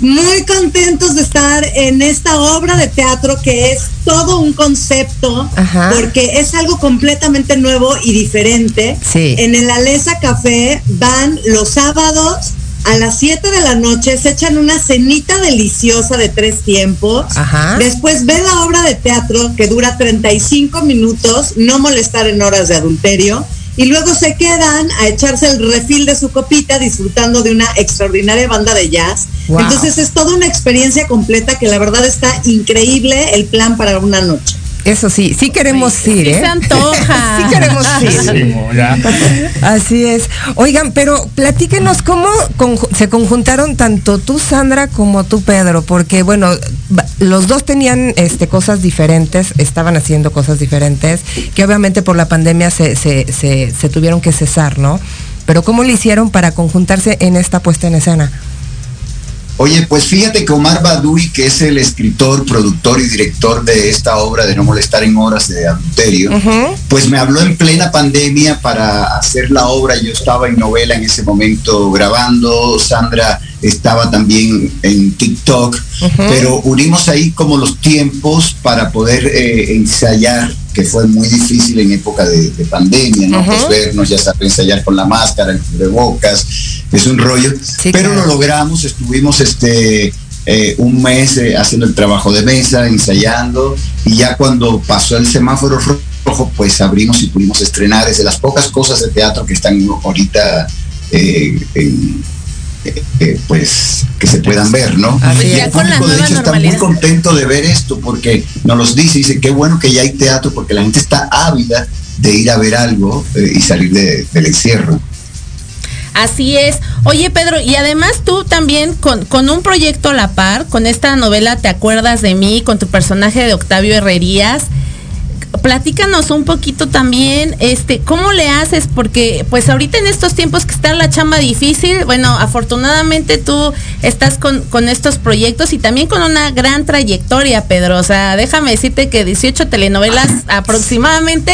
Speaker 9: Muy contentos de estar en esta obra de teatro que es todo un concepto,
Speaker 2: Ajá.
Speaker 9: porque es algo completamente nuevo y diferente.
Speaker 2: Sí.
Speaker 9: En el Alesa Café van los sábados a las 7 de la noche, se echan una cenita deliciosa de tres tiempos.
Speaker 2: Ajá.
Speaker 9: Después ven la obra de teatro que dura 35 minutos, no molestar en horas de adulterio. Y luego se quedan a echarse el refil de su copita disfrutando de una extraordinaria banda de jazz.
Speaker 2: Wow.
Speaker 9: Entonces es toda una experiencia completa que la verdad está increíble el plan para una noche.
Speaker 2: Eso sí, sí queremos ir,
Speaker 3: Sí
Speaker 2: ¿eh?
Speaker 3: se antoja.
Speaker 2: Sí queremos ir.
Speaker 6: Ya.
Speaker 2: Así es. Oigan, pero platíquenos cómo se conjuntaron tanto tú, Sandra, como tú, Pedro, porque bueno, los dos tenían este, cosas diferentes, estaban haciendo cosas diferentes, que obviamente por la pandemia se, se, se, se tuvieron que cesar, ¿no? Pero ¿cómo le hicieron para conjuntarse en esta puesta en escena?
Speaker 8: Oye, pues fíjate que Omar Badui, que es el escritor, productor y director de esta obra de No molestar en horas de adulterio, pues me habló en plena pandemia para hacer la obra. Yo estaba en novela en ese momento grabando, Sandra estaba también en TikTok, pero unimos ahí como los tiempos para poder eh, ensayar, que fue muy difícil en época de, de pandemia, ¿no? Pues vernos, ya sabes, ensayar con la máscara, el cubrebocas, es un rollo,
Speaker 2: Sí,
Speaker 8: pero
Speaker 2: claro.
Speaker 8: lo logramos, estuvimos este eh, un mes eh, haciendo el trabajo de mesa, ensayando, y ya cuando pasó el semáforo rojo, pues abrimos y pudimos estrenar. Es de las pocas cosas de teatro que están ahorita eh, en, eh, pues que se puedan ver, ¿no?
Speaker 3: Así
Speaker 8: Y el público de hecho está muy contento de ver esto porque nos los dice, dice qué bueno que ya hay teatro porque la gente está ávida de ir a ver algo eh, y salir de- del encierro.
Speaker 3: Así es. Oye, Pedro, y además tú también con, con un proyecto a la par, con esta novela Te acuerdas de mí, con tu personaje de Octavio Herrerías, platícanos un poquito también, este, ¿cómo le haces? Porque pues ahorita en estos tiempos que está la chamba difícil, bueno, afortunadamente tú estás con, con estos proyectos y también con una gran trayectoria, Pedro. O sea, déjame decirte que 18 telenovelas aproximadamente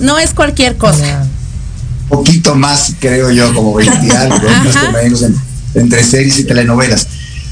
Speaker 3: no es cualquier cosa.
Speaker 8: poquito más, creo yo, como 20 y algo, más o menos, en- entre series y telenovelas.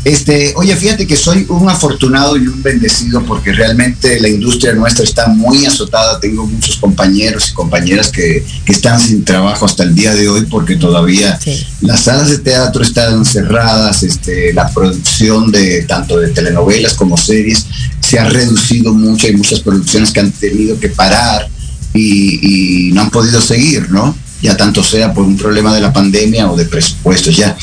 Speaker 8: Este, oye, fíjate que soy un afortunado y un bendecido porque realmente la industria nuestra está muy azotada. Tengo muchos compañeros y compañeras que, que están sin trabajo hasta el día de hoy porque todavía las salas de teatro están cerradas, este, la producción de tanto de telenovelas como series se ha reducido mucho. Hay muchas producciones que han tenido que parar y, y no han podido seguir, ¿no? Ya tanto sea por un problema de la pandemia o de presupuestos ya.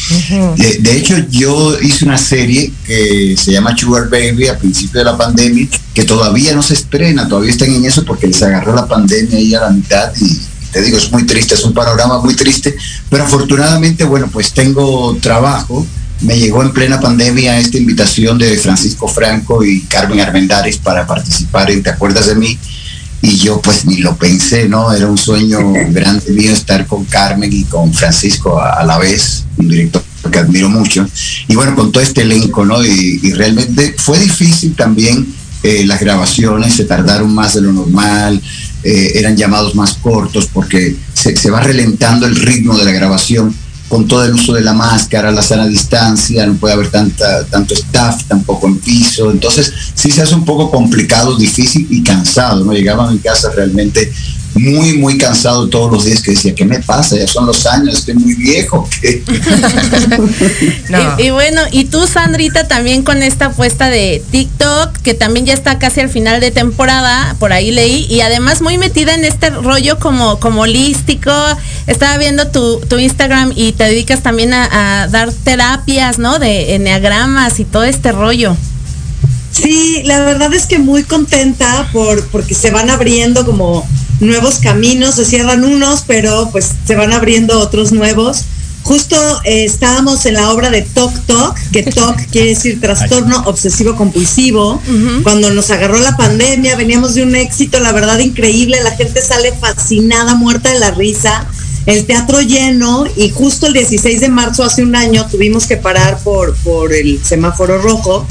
Speaker 8: De, de hecho, yo hice una serie que se llama Sugar Baby a principio de la pandemia, que todavía no se estrena, todavía están en eso porque les agarró la pandemia ahí a la mitad y te digo, es muy triste, es un panorama muy triste, pero afortunadamente, bueno, pues tengo trabajo. Me llegó en plena pandemia esta invitación de Francisco Franco y Carmen Armendáriz para participar en Te acuerdas de mí y yo pues ni lo pensé, ¿no? Era un sueño grande mío estar con Carmen y con Francisco a, a la vez, un director que admiro mucho. Y bueno, con todo este elenco, ¿no? Y, y realmente fue difícil también eh, las grabaciones, se tardaron más de lo normal, eh, eran llamados más cortos porque se, se va relentando el ritmo de la grabación con todo el uso de la máscara, la sana distancia, no puede haber tanta, tanto staff tampoco en piso, entonces sí se hace un poco complicado, difícil y cansado, ¿no? Llegaba a mi casa realmente muy, muy cansado todos los días que decía, ¿qué me pasa? Ya son los años, estoy muy viejo. ¿qué?".
Speaker 3: Y, y bueno, y tú, Sandrita, también con esta apuesta de TikTok, que también ya está casi al final de temporada, por ahí leí, y además muy metida en este rollo como, como holístico. Estaba viendo tu, tu Instagram y te dedicas también a, a dar terapias, ¿no? De enneagramas y todo este rollo.
Speaker 9: Sí, la verdad es que muy contenta por porque se van abriendo como nuevos caminos, se cierran unos, pero pues se van abriendo otros nuevos. Justo eh, estábamos en la obra de Tok Tok, que Tok quiere decir trastorno obsesivo compulsivo. Cuando nos agarró la pandemia, veníamos de un éxito, la verdad, increíble. La gente sale fascinada, muerta de la risa. El teatro lleno y justo el 16 de marzo, hace un año, tuvimos que parar por, por el semáforo rojo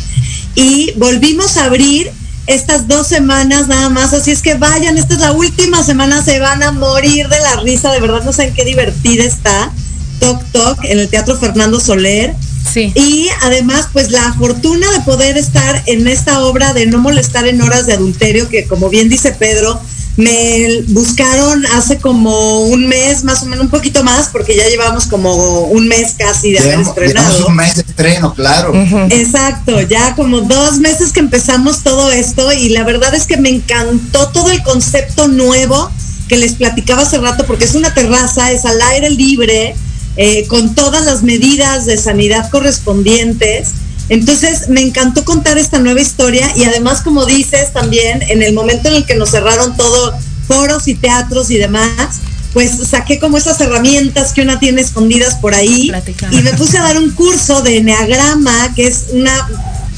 Speaker 9: y volvimos a abrir estas dos semanas nada más, así es que vayan, esta es la última semana, se van a morir de la risa, de verdad no saben qué divertida está. Toc Toc en el Teatro Fernando Soler.
Speaker 3: Sí.
Speaker 9: Y además, pues la fortuna de poder estar en esta obra de no molestar en horas de adulterio, que como bien dice Pedro, me buscaron hace como un mes, más o menos un poquito más, porque ya llevamos como un mes casi de haber estrenado.
Speaker 8: llevamos un mes de estreno, claro.
Speaker 9: Exacto, ya como dos meses que empezamos todo esto y la verdad es que me encantó todo el concepto nuevo que les platicaba hace rato porque es una terraza, es al aire libre, eh, con todas las medidas de sanidad correspondientes. Entonces me encantó contar esta nueva historia y además como dices también en el momento en el que nos cerraron todo, foros y teatros y demás, pues saqué como esas herramientas que una tiene escondidas por ahí y me puse a dar un curso de Enneagrama, que es una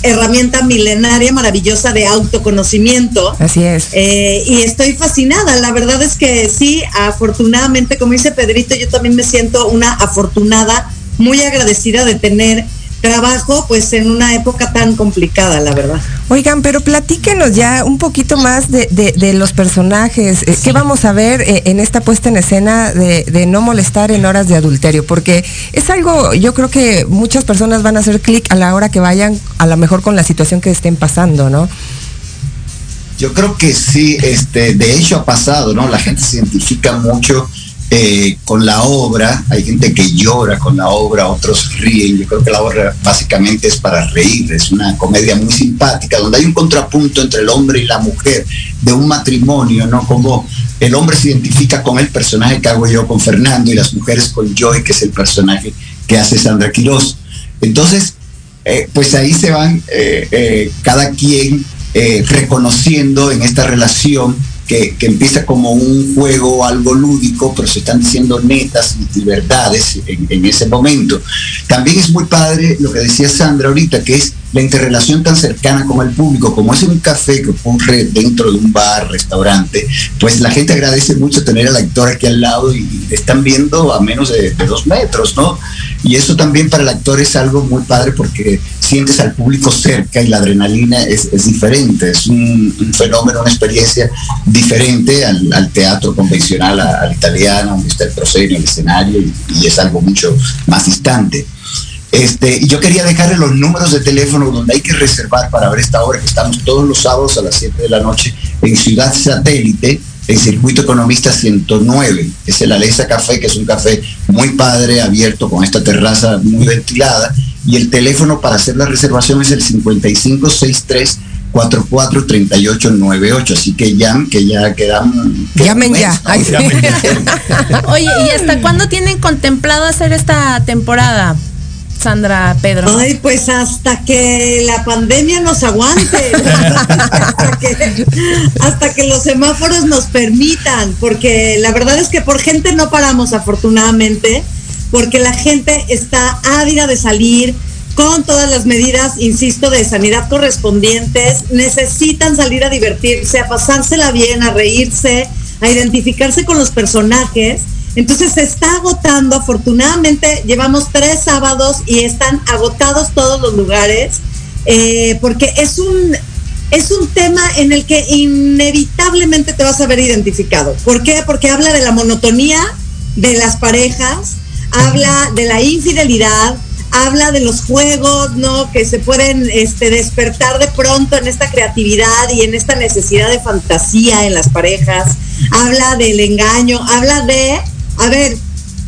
Speaker 9: herramienta milenaria maravillosa de autoconocimiento.
Speaker 2: Así es.
Speaker 9: Eh, y estoy fascinada. La verdad es que sí, afortunadamente, como dice Pedrito, yo también me siento una afortunada, muy agradecida de tener trabajo pues en una época tan complicada, la verdad.
Speaker 2: Oigan, pero platíquenos ya un poquito más de, de- de los personajes. Eh, ¿Qué vamos a ver eh, en esta puesta en escena de, de no molestar en horas de adulterio? Porque es algo, yo creo que muchas personas van a hacer clic a la hora que vayan, a lo mejor con la situación que estén pasando, ¿no?
Speaker 8: Yo creo que sí, este, de hecho ha pasado, ¿no? La gente se identifica mucho eh, con la obra, hay gente que llora con la obra, otros ríen, yo creo que la obra básicamente es para reír, es una comedia muy simpática, donde hay un contrapunto entre el hombre y la mujer de un matrimonio, ¿no? Como el hombre se identifica con el personaje que hago yo con Fernando y las mujeres con Joy, que es el personaje que hace Sandra Quirós. Entonces, eh, pues ahí se van eh, cada quien reconociendo en esta relación que, empieza como un juego, algo lúdico, pero se están diciendo netas y, verdades en, en, ese momento. También es muy padre lo que decía Sandra ahorita, que es la interrelación tan cercana con el público, como es un café que ocurre dentro de un bar, restaurante, pues la gente agradece mucho tener al actor aquí al lado y, están viendo a menos de, dos metros, ¿no? Y eso también para el actor es algo muy padre porque sientes al público cerca y la adrenalina es, diferente, es un, fenómeno, una experiencia diferente al, teatro convencional, al italiano, donde está el proscenio, el escenario y es algo mucho más distante. Este, yo quería dejarle los números de teléfono donde hay que reservar para ver esta hora, que estamos todos los sábados a las 7 de la noche en Ciudad Satélite, en Circuito Economista 109. Es el Alesa Café, que es un café muy padre, abierto con esta terraza muy ventilada. Y el teléfono para hacer la reservación es el 5563 443898. Así que llamen, que ya quedan.
Speaker 2: Llamen ya.
Speaker 3: Oye, ¿y hasta cuándo tienen contemplado hacer esta temporada? Sandra Pedro?
Speaker 9: Ay, pues hasta que la pandemia nos aguante, hasta, que, los semáforos nos permitan, porque la verdad es que por gente no paramos afortunadamente, porque la gente está ávida de salir con todas las medidas, insisto, de sanidad correspondientes, necesitan salir a divertirse, a pasársela bien, a reírse, a identificarse con los personajes entonces se está agotando, afortunadamente llevamos tres sábados y están agotados todos los lugares, eh, porque es un, es un tema en el que inevitablemente te vas a ver identificado. ¿Por qué? Porque habla de la monotonía de las parejas, habla de la infidelidad, habla de los juegos, ¿no? Que se pueden este, despertar de pronto en esta creatividad y en esta necesidad de fantasía en las parejas, habla del engaño, habla de a ver,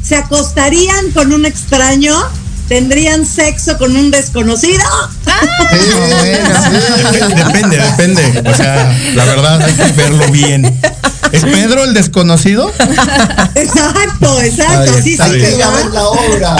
Speaker 9: ¿se acostarían con un extraño? ¿Tendrían sexo con un desconocido?
Speaker 6: depende, depende. O sea, la verdad hay que verlo bien. ¿Es Pedro el desconocido?
Speaker 9: Exacto, exacto. Sí, sí,
Speaker 8: hay que ver la obra.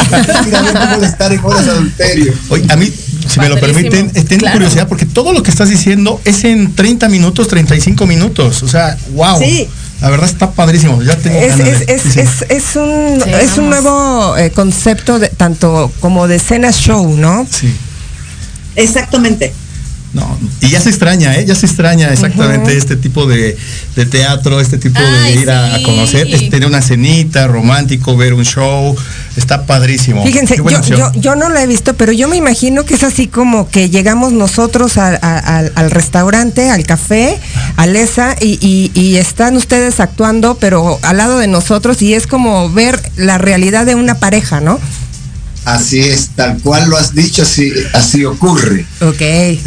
Speaker 8: Ir a ver cómo estar en horas de adulterio.
Speaker 6: Oye, a mí si me lo permiten, tengo curiosidad porque todo lo que estás diciendo es en 30 minutos, 35 minutos. O sea, wow. Sí. La verdad está padrísimo. Ya tengo
Speaker 2: es, es, es, es, un, es un nuevo eh, concepto de, tanto como de escena show, ¿no?
Speaker 6: Sí.
Speaker 9: Exactamente.
Speaker 6: No, y ya se extraña, ¿eh? Ya se extraña exactamente este tipo de, teatro, este tipo de ir a, conocer, tener una cenita, romántico, ver un show, está padrísimo.
Speaker 2: Fíjense, yo, no lo he visto, pero yo me imagino que es así como que llegamos nosotros al restaurante, al café, a Lesa, y, y están ustedes actuando, pero al lado de nosotros, y es como ver la realidad de una pareja, ¿no?
Speaker 8: Así es, tal cual lo has dicho, así, así ocurre.
Speaker 2: Ok.
Speaker 6: que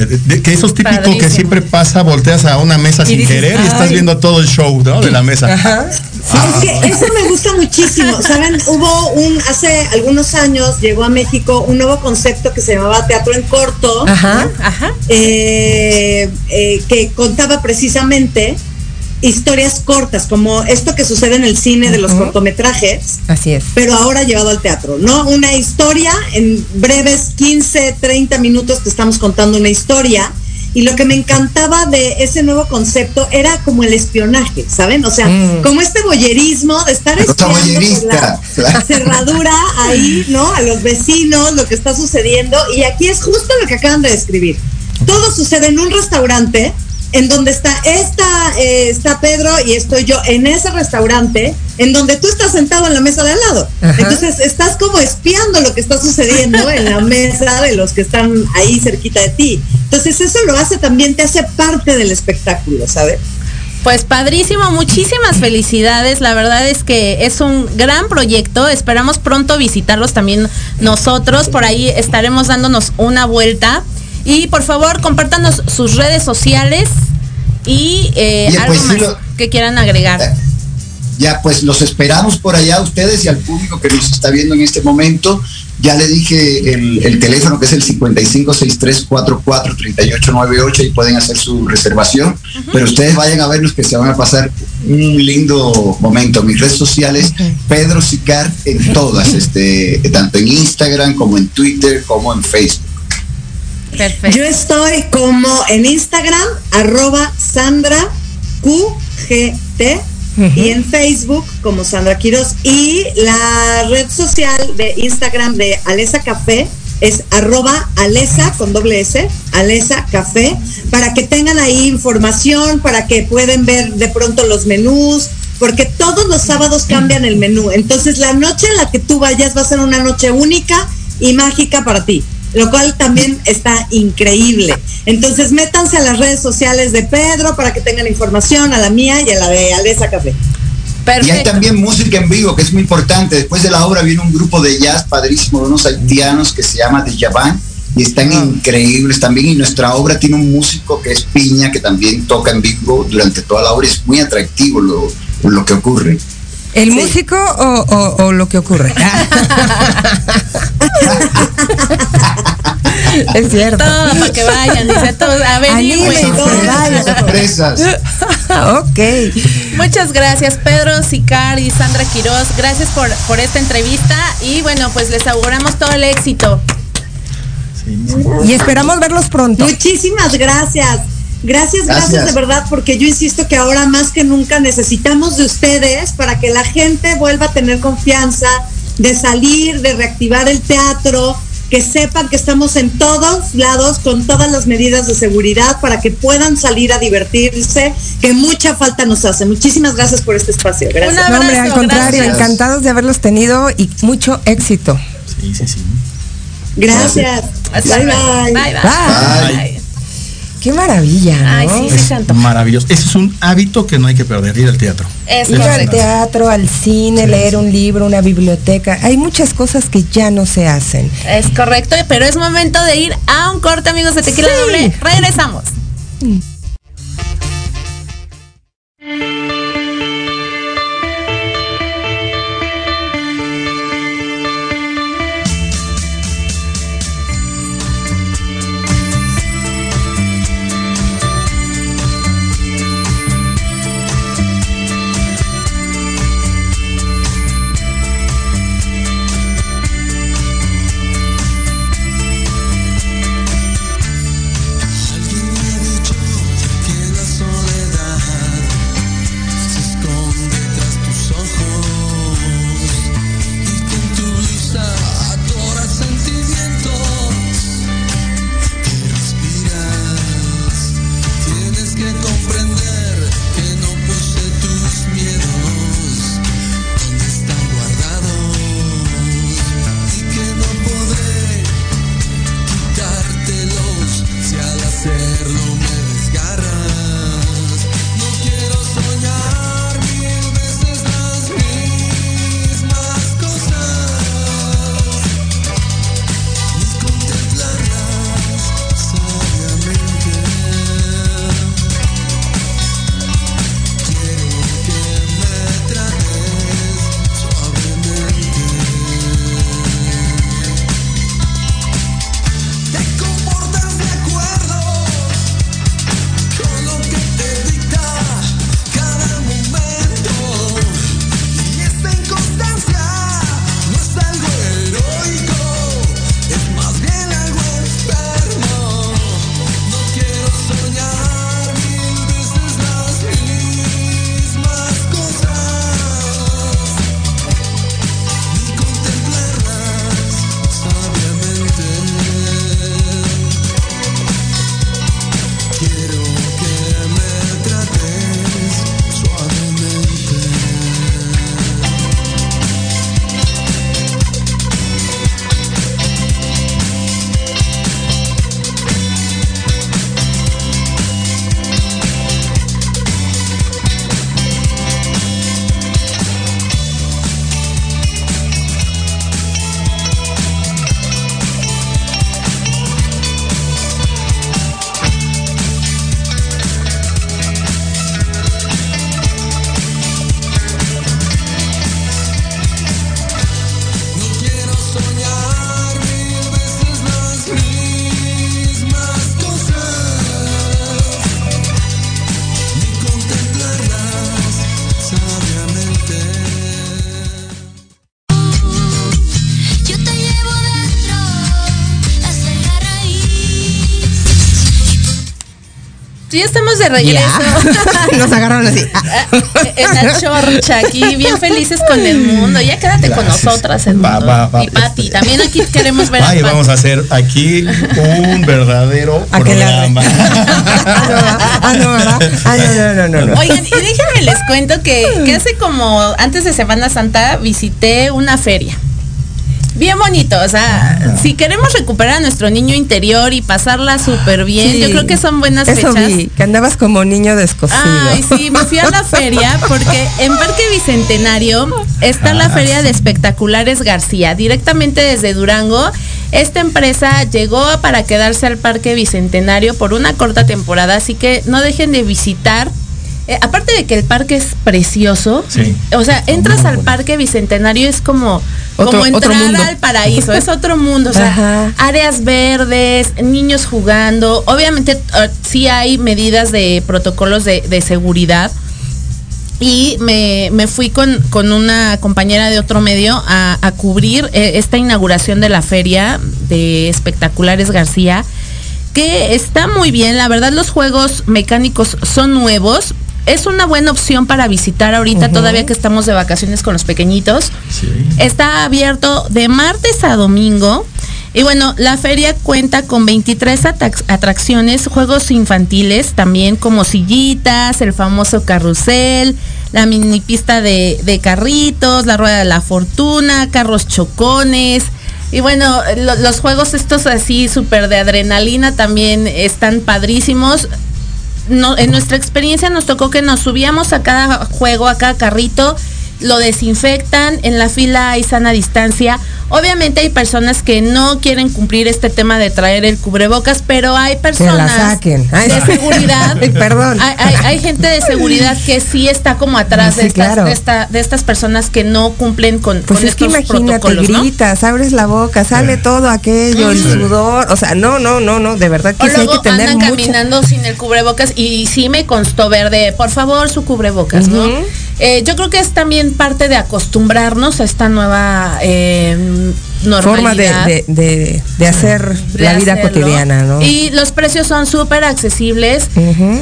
Speaker 6: eso es típico que siempre pasa, volteas a una mesa sin querer y estás viendo todo el show ¿no? de la mesa.
Speaker 9: Ajá. eso me gusta muchísimo. Saben, hubo un, hace algunos años llegó a México un nuevo concepto que se llamaba teatro en corto,
Speaker 2: ajá, ajá.
Speaker 9: Eh, eh, que contaba precisamente historias cortas, como esto que sucede en el cine de los cortometrajes.
Speaker 2: Así es.
Speaker 9: Pero ahora llevado al teatro, ¿no? Una historia en breves 15, 30 minutos te estamos contando una historia. Y lo que me encantaba de ese nuevo concepto era como el espionaje, ¿saben? O sea, mm. como este boyerismo de estar espiando la cerradura ahí, ¿no? A los vecinos, lo que está sucediendo. Y aquí es justo lo que acaban de describir. Todo sucede en un restaurante en donde está esta, eh, está Pedro y estoy yo en ese restaurante, en donde tú estás sentado en la mesa de al lado. Entonces estás como espiando lo que está sucediendo en la mesa de los que están ahí cerquita de ti. Entonces eso lo hace también, te hace parte del espectáculo, ¿sabes?
Speaker 3: Pues padrísimo, muchísimas felicidades. La verdad es que es un gran proyecto. Esperamos pronto visitarlos también nosotros. Por ahí estaremos dándonos una vuelta. Y por favor, compártanos sus redes sociales y, eh, algo más que quieran agregar. Eh,
Speaker 8: ya pues los esperamos por allá, ustedes y al público que nos está viendo en este momento. Ya le dije el, el teléfono que es el 5563443898 y pueden hacer su reservación. Pero ustedes vayan a vernos que se van a pasar un lindo momento. Mis redes sociales, Pedro Sicar en todas, este, tanto en Instagram como en Twitter como en Facebook.
Speaker 9: Yo estoy como en Instagram, arroba Sandra QGT y en Facebook como Sandra Quiroz. Y la red social de Instagram de Alesa Café es arroba Alesa con doble S, Alesa Café, para que tengan ahí información, para que pueden ver de pronto los menús, porque todos los sábados cambian el menú. Entonces la noche en la que tú vayas va a ser una noche única y mágica para ti lo cual también está increíble. Entonces métanse a las redes sociales de Pedro para que tengan información, a la mía y a la de Alesa Café.
Speaker 8: Y hay también música en vivo, que es muy importante. Después de la obra viene un grupo de jazz padrísimo de unos haitianos que se llama The Javan y están
Speaker 2: Ah.
Speaker 8: increíbles también. Y nuestra obra tiene un músico que es Piña, que también toca en vivo durante toda la obra. Es muy atractivo lo, lo que ocurre.
Speaker 2: ¿El músico o, o- o lo que ocurre? es cierto.
Speaker 3: Todo para que vayan, dice todos. A ver.
Speaker 8: Sorpresas.
Speaker 2: ok.
Speaker 3: Muchas gracias, Pedro Sicar y Sandra Quiroz. Gracias por, por esta entrevista y bueno, pues les auguramos todo el éxito.
Speaker 2: Y esperamos verlos pronto.
Speaker 9: Muchísimas gracias. Gracias, gracias,
Speaker 2: Gracias.
Speaker 9: de verdad, porque yo insisto que ahora más que nunca necesitamos de ustedes para que la gente vuelva a tener confianza de salir, de reactivar el teatro, que sepan que estamos en todos lados con todas las medidas de seguridad para que puedan salir a divertirse, que mucha falta nos hace. Muchísimas gracias por este espacio. Gracias.
Speaker 2: No, hombre, al contrario, encantados de haberlos tenido y mucho éxito.
Speaker 6: Sí, sí, sí.
Speaker 9: Gracias. Bye, bye.
Speaker 3: Bye, bye.
Speaker 2: Bye. Qué maravilla, ¿no?
Speaker 3: Ay, sí, sí, se antoja.
Speaker 6: Maravilloso. Ese es un hábito que no hay que perder, ir al teatro.
Speaker 3: Es
Speaker 2: Ir al teatro, al cine, leer un libro, una biblioteca. Hay muchas cosas que ya no se hacen.
Speaker 3: Es correcto, pero es momento de ir a un corte, amigos de Tequila
Speaker 2: Sí.
Speaker 3: Doble. Regresamos. De regreso.
Speaker 2: Nos agarraron así.
Speaker 3: en la chorcha aquí, bien felices con el mundo. Ya quédate con nosotras, el
Speaker 6: Va,
Speaker 3: mundo.
Speaker 6: va, va.
Speaker 3: Y Pati, también aquí queremos ver
Speaker 6: Ay, vamos a hacer aquí un verdadero programa.
Speaker 2: Ah, no, ¿verdad? Ah, no, no, no, no, no.
Speaker 3: Oigan, y déjenme les cuento que, que hace como antes de Semana Santa visité una feria. Bien bonito, o sea,
Speaker 2: Ah.
Speaker 3: si queremos recuperar a nuestro niño interior y pasarla súper bien,
Speaker 2: Sí.
Speaker 3: yo creo que son buenas
Speaker 2: Eso
Speaker 3: fechas.
Speaker 2: vi, que andabas como niño descosido.
Speaker 3: Ay, sí, me fui a la feria porque en Parque Bicentenario está la
Speaker 2: Ah,
Speaker 3: feria de espectaculares García, directamente desde Durango. Esta empresa llegó para quedarse al Parque Bicentenario por una corta temporada, así que no dejen de visitar. Eh, aparte de que el parque es precioso,
Speaker 6: Sí.
Speaker 3: o sea, entras al Parque Bicentenario es como,
Speaker 2: Otro-
Speaker 3: como
Speaker 2: otro
Speaker 3: entrar
Speaker 2: mundo.
Speaker 3: al paraíso, es otro mundo, o sea,
Speaker 2: Ajá.
Speaker 3: áreas verdes, niños jugando, obviamente eh, sí hay medidas de protocolos de, de seguridad. Y me, me fui con, con una compañera de otro medio a, a cubrir eh, esta inauguración de la feria de espectaculares García, que está muy bien, la verdad los juegos mecánicos son nuevos, es una buena opción para visitar ahorita, todavía que estamos de vacaciones con los pequeñitos.
Speaker 6: Sí.
Speaker 3: Está abierto de martes a domingo. Y bueno, la feria cuenta con 23 atac- atracciones, juegos infantiles también como sillitas, el famoso carrusel, la mini pista de, de carritos, la rueda de la fortuna, carros chocones. Y bueno, lo- los juegos estos así súper de adrenalina también están padrísimos. En nuestra experiencia nos tocó que nos subíamos a cada juego, a cada carrito, lo desinfectan, en la fila hay sana distancia. Obviamente hay personas que no quieren cumplir este tema de traer el cubrebocas, pero hay
Speaker 2: Que la
Speaker 3: personas
Speaker 2: saquen. Ay,
Speaker 3: de seguridad.
Speaker 2: Ay, perdón.
Speaker 3: Hay, hay- hay gente de seguridad que sí está como atrás
Speaker 2: Sí,
Speaker 3: de, estas,
Speaker 2: claro.
Speaker 3: de, esta- de estas personas que no cumplen con,
Speaker 2: Pues
Speaker 3: con
Speaker 2: es que
Speaker 3: estos
Speaker 2: imagínate,
Speaker 3: protocolos, ¿no?
Speaker 2: gritas, abres la boca, sale todo aquello, el sudor, o sea, no, no, no, no, de verdad
Speaker 3: O
Speaker 2: que sí hay
Speaker 3: luego
Speaker 2: que tener
Speaker 3: andan
Speaker 2: mucha...
Speaker 3: caminando sin el cubrebocas y sí me constó ver de, por favor, su cubrebocas, ¿no? Eh, yo creo que es también parte de acostumbrarnos a esta nueva eh,
Speaker 2: forma de,
Speaker 3: normalidad.
Speaker 2: de, de- de hacer la vida
Speaker 3: hacerlo.
Speaker 2: cotidiana, ¿no?
Speaker 3: Y los precios son súper accesibles.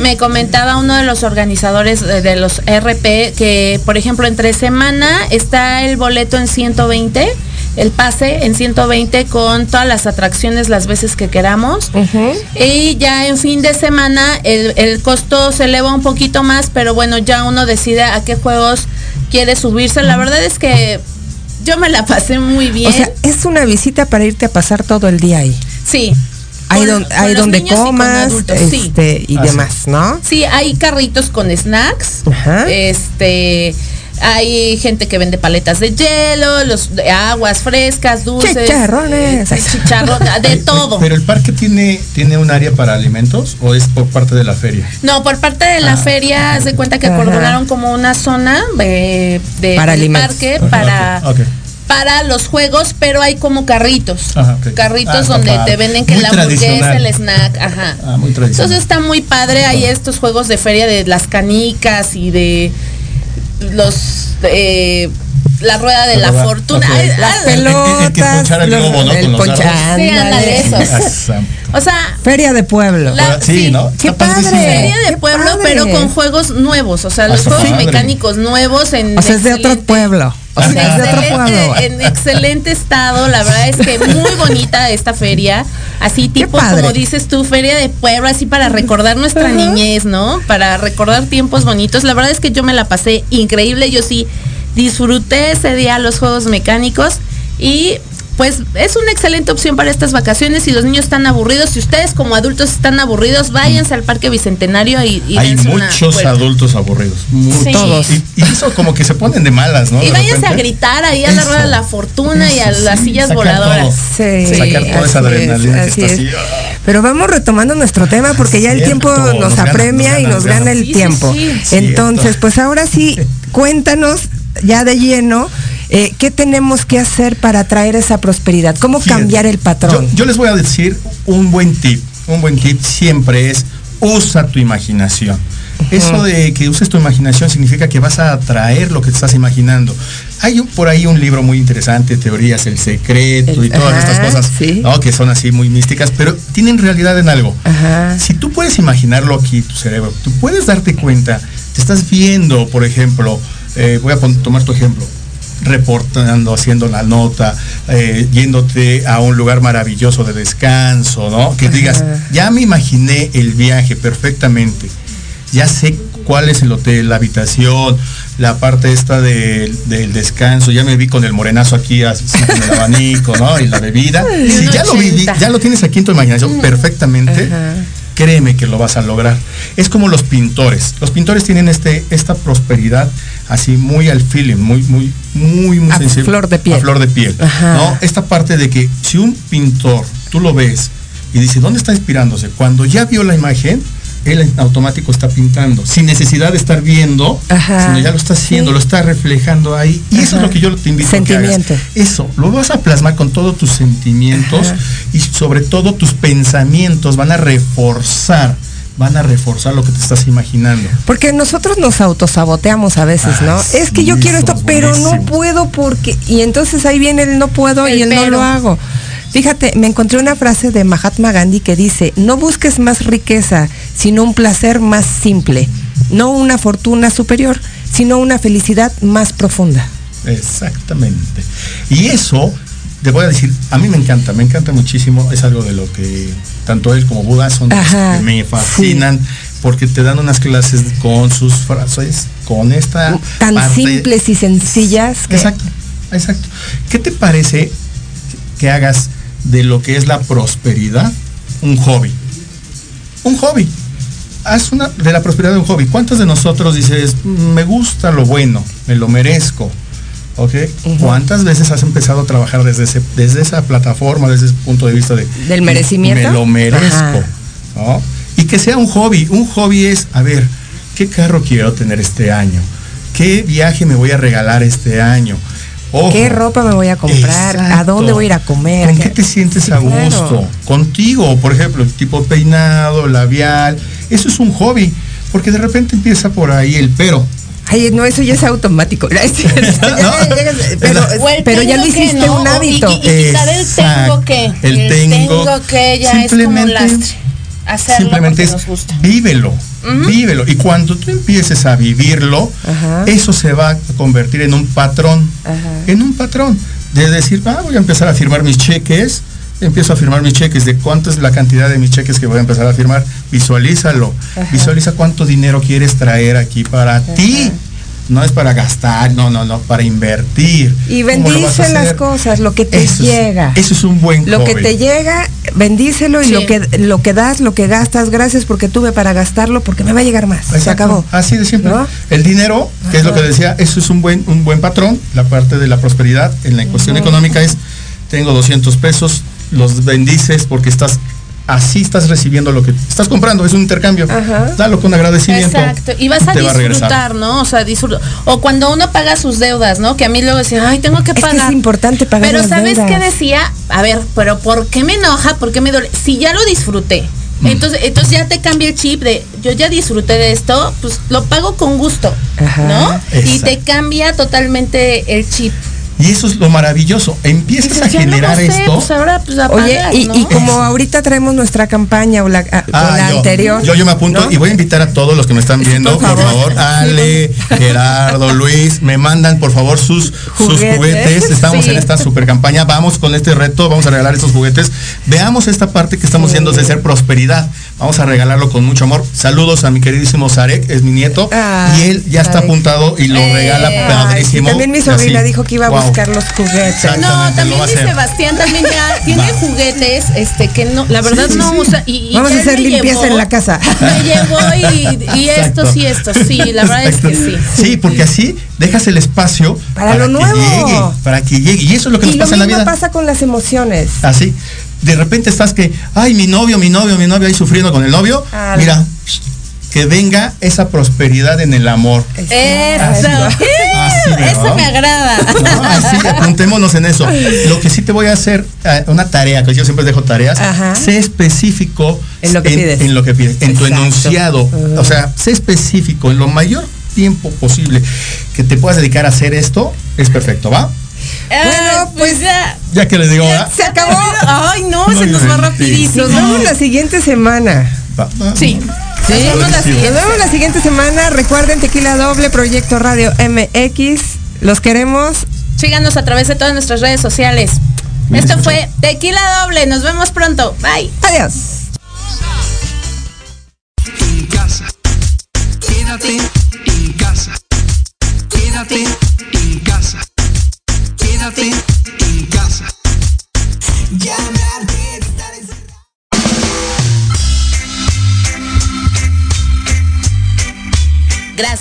Speaker 3: Me comentaba uno de los organizadores de los RP que, por ejemplo, entre semana está el boleto en 120, el pase en 120 con todas las atracciones las veces que queramos. Y ya en fin de semana el, el costo se eleva un poquito más, pero bueno, ya uno decide a qué juegos quiere subirse. La verdad es que yo me la pasé muy bien.
Speaker 2: O sea, es una visita para irte a pasar todo el día ahí.
Speaker 3: sí.
Speaker 2: Hay, don- hay
Speaker 3: los
Speaker 2: donde
Speaker 3: niños y
Speaker 2: comas
Speaker 3: adultos, sí.
Speaker 2: este, y
Speaker 6: Ah,
Speaker 2: demás, ¿no?
Speaker 3: Sí, hay carritos con snacks.
Speaker 2: Ajá.
Speaker 3: Este, hay gente que vende paletas de hielo, los de aguas frescas, dulces,
Speaker 2: Chicharrones.
Speaker 3: eh, chicharrón, de todo.
Speaker 6: Pero el parque tiene, tiene un área para alimentos o es por parte de la feria?
Speaker 3: No, por parte de la
Speaker 6: Ah.
Speaker 3: feria, haz de cuenta que
Speaker 2: Ajá.
Speaker 3: acordonaron como una zona de, de-
Speaker 2: Para
Speaker 3: del parque
Speaker 6: Ajá,
Speaker 3: para, para los juegos, pero hay como carritos.
Speaker 6: Ajá, ok.
Speaker 3: Carritos
Speaker 6: Ah,
Speaker 3: donde te venden que
Speaker 6: Muy
Speaker 3: la hamburguesa, el snack, ajá.
Speaker 6: Ah, muy tradicional.
Speaker 3: Entonces está muy padre, hay estos juegos de feria de las canicas y de los eh, la rueda de la
Speaker 6: Rueda,
Speaker 3: fortuna.
Speaker 6: ok.
Speaker 3: Ay,
Speaker 2: Las
Speaker 3: ah,
Speaker 2: pelotas.
Speaker 6: El que el
Speaker 2: los-
Speaker 6: globo, ¿no?
Speaker 2: el
Speaker 6: Con los.
Speaker 3: Sí, ándale.
Speaker 6: Ah, santo.
Speaker 3: o sea,
Speaker 2: Feria de pueblo.
Speaker 3: La-
Speaker 6: sí. ¿no?
Speaker 2: Qué padre.
Speaker 3: feria de pueblo,
Speaker 2: padre.
Speaker 3: pero con juegos nuevos, o sea, los
Speaker 6: está
Speaker 3: juegos
Speaker 6: padre.
Speaker 3: mecánicos nuevos en
Speaker 2: O sea, es de otro pueblo. O sea,
Speaker 3: en
Speaker 2: es de otro pueblo.
Speaker 3: en excelente estado, la verdad es que muy bonita esta feria, así tipo como dices tú, feria de pueblo, así para recordar nuestra niñez, ¿no? Para recordar tiempos bonitos. La verdad es que yo me la pasé increíble, yo sí disfruté ese día los juegos mecánicos y pues es una excelente opción para estas vacaciones si los niños están aburridos, si ustedes como adultos están aburridos, váyanse al Parque Bicentenario y, y
Speaker 6: Hay
Speaker 3: una
Speaker 6: muchos adultos aburridos.
Speaker 3: Sí.
Speaker 2: Todos.
Speaker 6: Y, y eso como que se ponen de malas, ¿no?
Speaker 3: Y
Speaker 6: De
Speaker 3: váyanse a gritar ahí a la
Speaker 6: Eso.
Speaker 3: rueda de la fortuna y a las
Speaker 6: sí,
Speaker 3: sillas voladoras.
Speaker 6: todo.
Speaker 2: Sí,
Speaker 6: Sacar toda esa adrenalina
Speaker 2: es,
Speaker 6: que
Speaker 2: así
Speaker 6: está
Speaker 2: es.
Speaker 6: así.
Speaker 2: Pero vamos retomando nuestro tema porque ya el
Speaker 6: Cierto,
Speaker 2: tiempo nos,
Speaker 6: nos gana,
Speaker 2: apremia
Speaker 6: nos
Speaker 2: y
Speaker 6: gana,
Speaker 2: nos
Speaker 6: nos
Speaker 2: gana
Speaker 6: gana.
Speaker 2: el tiempo.
Speaker 3: sí.
Speaker 2: Entonces, pues ahora sí, cuéntanos ya de lleno eh, qué tenemos que hacer para traer esa prosperidad, cómo cambiar el patrón.
Speaker 6: Yo, yo les voy a decir un buen tip. Un buen tip siempre es usa tu imaginación. Eso de que uses tu imaginación significa que vas a atraer lo que te estás imaginando. Hay un- por ahí un libro muy interesante, Teorías, El Secreto y todas
Speaker 2: Ajá,
Speaker 6: estas cosas,
Speaker 2: sí.
Speaker 6: ¿no? que son así muy místicas, pero tienen realidad en algo.
Speaker 2: Ajá.
Speaker 6: Si tú puedes imaginarlo aquí, tu cerebro, tú puedes darte cuenta, te estás viendo, por ejemplo, eh, voy a tomar tu ejemplo, reportando, haciendo la nota, eh, yéndote a un lugar maravilloso de descanso, ¿no? Que digas, ya me imaginé el viaje perfectamente, ya sé cuál es el hotel, la habitación, la parte esta del, del descanso, ya me vi con el morenazo aquí así con el abanico, ¿no? Y la bebida. Si ya lo
Speaker 3: 80.
Speaker 6: ya lo tienes aquí en tu imaginación perfectamente, créeme que lo vas a lograr. Es como los pintores. Los pintores tienen este, esta prosperidad así muy al feeling, muy, muy, muy, muy
Speaker 2: A
Speaker 6: sensible.
Speaker 2: flor de piel.
Speaker 6: A flor de piel.
Speaker 2: Ajá.
Speaker 6: ¿no? Esta parte de que si un pintor, tú lo ves y dice, ¿dónde está inspirándose? Cuando ya vio la imagen, él en automático está pintando, sin necesidad de estar viendo,
Speaker 2: Ajá.
Speaker 6: sino ya lo está haciendo,
Speaker 2: Sí.
Speaker 6: lo está reflejando ahí. Y eso es lo que yo te invito a que hagas. Eso, lo vas a plasmar con todos tus sentimientos
Speaker 2: Ajá.
Speaker 6: y sobre todo tus pensamientos van a reforzar, van a reforzar lo que te estás imaginando.
Speaker 2: Porque nosotros nos autosaboteamos a veces, ¿no? Es que yo quiero esto, pero no puedo porque... Y entonces ahí viene el no puedo y
Speaker 3: El
Speaker 2: no lo hago. Fíjate, me encontré una frase de Mahatma Gandhi que dice, no busques más riqueza, sino un placer más simple. No una fortuna superior, sino una felicidad más profunda.
Speaker 6: Exactamente. Y eso, te voy a decir, a mí me encanta, me encanta muchísimo, es algo de lo que tanto él como Buda son los
Speaker 2: Ajá,
Speaker 6: que me fascinan, porque te dan unas clases con sus frases, con esta
Speaker 2: Tan
Speaker 6: parte-
Speaker 2: simples y sencillas que...
Speaker 6: Exacto, exacto. ¿Qué te parece que hagas de lo que es la prosperidad un hobby? Un hobby. Haz una de la prosperidad un hobby. ¿Cuántos de nosotros dices, "Mm, me gusta lo bueno, me lo merezco? ¿Ok? ¿Cuántas veces has empezado a trabajar desde, ese, desde esa plataforma, desde ese punto de vista de...
Speaker 2: ¿Del merecimiento?
Speaker 6: Me lo merezco. ¿no? Y que sea un hobby. Un hobby es, a ver, ¿qué carro quiero tener este año? ¿Qué viaje me voy a regalar este año? Ojo,
Speaker 2: ¿Qué ropa me voy a comprar? ¿A dónde voy a ir a comer?
Speaker 6: ¿Con
Speaker 2: ¿Qué-
Speaker 6: te sientes
Speaker 2: Sí,
Speaker 6: a
Speaker 2: claro.
Speaker 6: gusto? Contigo, por ejemplo, el tipo peinado, labial. Eso es un hobby. Porque de repente empieza por ahí el pero.
Speaker 2: Ay, no, eso ya es automático. Pero, ya lo
Speaker 3: que,
Speaker 2: hiciste
Speaker 3: ¿no?
Speaker 2: un hábito.
Speaker 3: Y, y, tengo que.
Speaker 6: El tengo.
Speaker 3: que ya es como un
Speaker 6: Simplemente-
Speaker 3: lastre. Hacerlo
Speaker 6: Simplemente es
Speaker 3: nos gusta.
Speaker 6: vívelo, vívelo. Y cuando tú empieces a vivirlo,
Speaker 2: Ajá.
Speaker 6: eso se va a convertir en un patrón.
Speaker 2: Ajá.
Speaker 6: En un patrón. De decir, ah, voy a empezar a firmar mis cheques. Empiezo a firmar mis cheques. ¿De cuánto es la cantidad de mis cheques que voy a empezar a firmar? Visualízalo. Visualiza cuánto dinero quieres traer aquí para ti. No es para gastar, no, no, no, para invertir.
Speaker 2: Y
Speaker 6: ¿Cómo lo vas a
Speaker 2: bendice las cosas, lo que te
Speaker 6: Eso es-
Speaker 2: llega.
Speaker 6: eso es un buen
Speaker 2: Lo que te llega, bendícelo y
Speaker 3: Sí.
Speaker 2: lo que lo que das, lo que gastas, gracias porque tuve para gastarlo, porque me va a llegar más. Se acabó.
Speaker 6: Así de simple.
Speaker 2: ¿No?
Speaker 6: El dinero, que es lo que decía, eso es un buen, un buen patrón. La parte de la prosperidad en la cuestión económica es, tengo 200 pesos, los bendices porque estás, así estás recibiendo lo que estás comprando, es un intercambio.
Speaker 2: Ajá.
Speaker 6: Dalo con agradecimiento.
Speaker 3: Exacto, y vas a disfrutar, ¿no? O sea, disfruto. O cuando uno paga sus deudas, ¿no? Que a mí luego decía, ay, tengo que
Speaker 2: Es que
Speaker 3: pagar.
Speaker 2: es importante pagar
Speaker 3: Pero
Speaker 2: las
Speaker 3: ¿sabes
Speaker 2: deudas.
Speaker 3: qué decía? A ver, pero ¿por qué me enoja? ¿Por qué me duele? Si ya lo disfruté.
Speaker 6: Mm.
Speaker 3: Entonces, entonces ya te cambia el chip de yo ya disfruté de esto, pues lo pago con gusto,
Speaker 2: Ajá.
Speaker 3: ¿no? Y te cambia totalmente el chip.
Speaker 6: Y eso es lo maravilloso. Empiezas a
Speaker 3: no
Speaker 6: generar
Speaker 3: sé,
Speaker 6: esto.
Speaker 3: pues ahora pues a
Speaker 2: Oye, y,
Speaker 3: ¿no?
Speaker 2: y como ahorita traemos nuestra campaña o la, a- o
Speaker 6: Ah,
Speaker 2: la
Speaker 6: yo,
Speaker 2: anterior.
Speaker 6: Yo, yo me apunto
Speaker 2: ¿no?
Speaker 6: y voy a invitar a todos los que me están viendo,
Speaker 2: por
Speaker 6: por
Speaker 2: favor.
Speaker 6: Ale, Gerardo, Luis, me mandan por favor sus sus
Speaker 2: Juguetes.
Speaker 6: juguetes. Estamos
Speaker 3: Sí.
Speaker 6: en esta super campaña, vamos con este reto, vamos a regalar estos juguetes. Veamos esta parte que estamos haciendo de ser prosperidad. Vamos a regalarlo con mucho amor. Saludos a mi queridísimo Zarek, es mi nieto,
Speaker 2: Ah,
Speaker 6: y él ya está
Speaker 2: Zarek.
Speaker 6: apuntado y lo
Speaker 3: Eh,
Speaker 6: regala
Speaker 2: Ay, sí,
Speaker 6: padrísimo.
Speaker 2: también mi sobrina
Speaker 6: así.
Speaker 2: dijo que iba a
Speaker 6: Wow.
Speaker 2: buscar los juguetes.
Speaker 3: No,
Speaker 6: lo
Speaker 3: también mi. Sebastián también ya tiene
Speaker 6: Va.
Speaker 3: juguetes, este, que no, la verdad
Speaker 6: Sí,
Speaker 3: no
Speaker 6: sí.
Speaker 3: usa. Y, y
Speaker 2: Vamos a hacer limpieza
Speaker 3: llevó-
Speaker 2: en la casa.
Speaker 3: Me llevó y, y estos y estos, sí, la verdad es que sí.
Speaker 6: Sí, porque así dejas el espacio
Speaker 2: Para lo
Speaker 6: que
Speaker 2: nuevo.
Speaker 6: llegue, para que llegue. Y eso es lo que
Speaker 2: Y
Speaker 6: nos
Speaker 2: lo
Speaker 6: pasa en la vida.
Speaker 2: pasa con las emociones.
Speaker 6: Así. De repente estás que, ay, mi novio, mi novio, mi novio ahí sufriendo con el novio.
Speaker 2: Ah,
Speaker 6: Mira, que venga esa prosperidad en el amor.
Speaker 3: Eso.
Speaker 6: Así de
Speaker 3: Eso
Speaker 4: me agrada.
Speaker 6: No, así, apuntémonos en eso. Lo que sí te voy a hacer, eh, una tarea, que yo siempre dejo tareas,
Speaker 2: Ajá.
Speaker 6: sé específico
Speaker 2: En lo que pides.
Speaker 6: en lo que pides, en tu enunciado. O sea, sé específico, en lo mayor tiempo posible que te puedas dedicar a hacer esto, es perfecto, ¿va?
Speaker 4: Bueno, pues ya.
Speaker 6: Ya que les digo, ¿va?
Speaker 2: Se acabó.
Speaker 4: Ay, no,
Speaker 6: No
Speaker 4: se nos va rapidísimo.
Speaker 2: Nos vemos la siguiente semana.
Speaker 4: Sí.
Speaker 2: Sí,
Speaker 4: Nos vemos la siguiente.
Speaker 2: Nos vemos la siguiente semana. Recuerden Tequila Doble, Proyecto Radio MX. Los queremos.
Speaker 4: Síganos a través de todas nuestras redes sociales. Esto fue Tequila Doble. Nos vemos pronto. Bye.
Speaker 2: Adiós.
Speaker 3: en casa. Quédate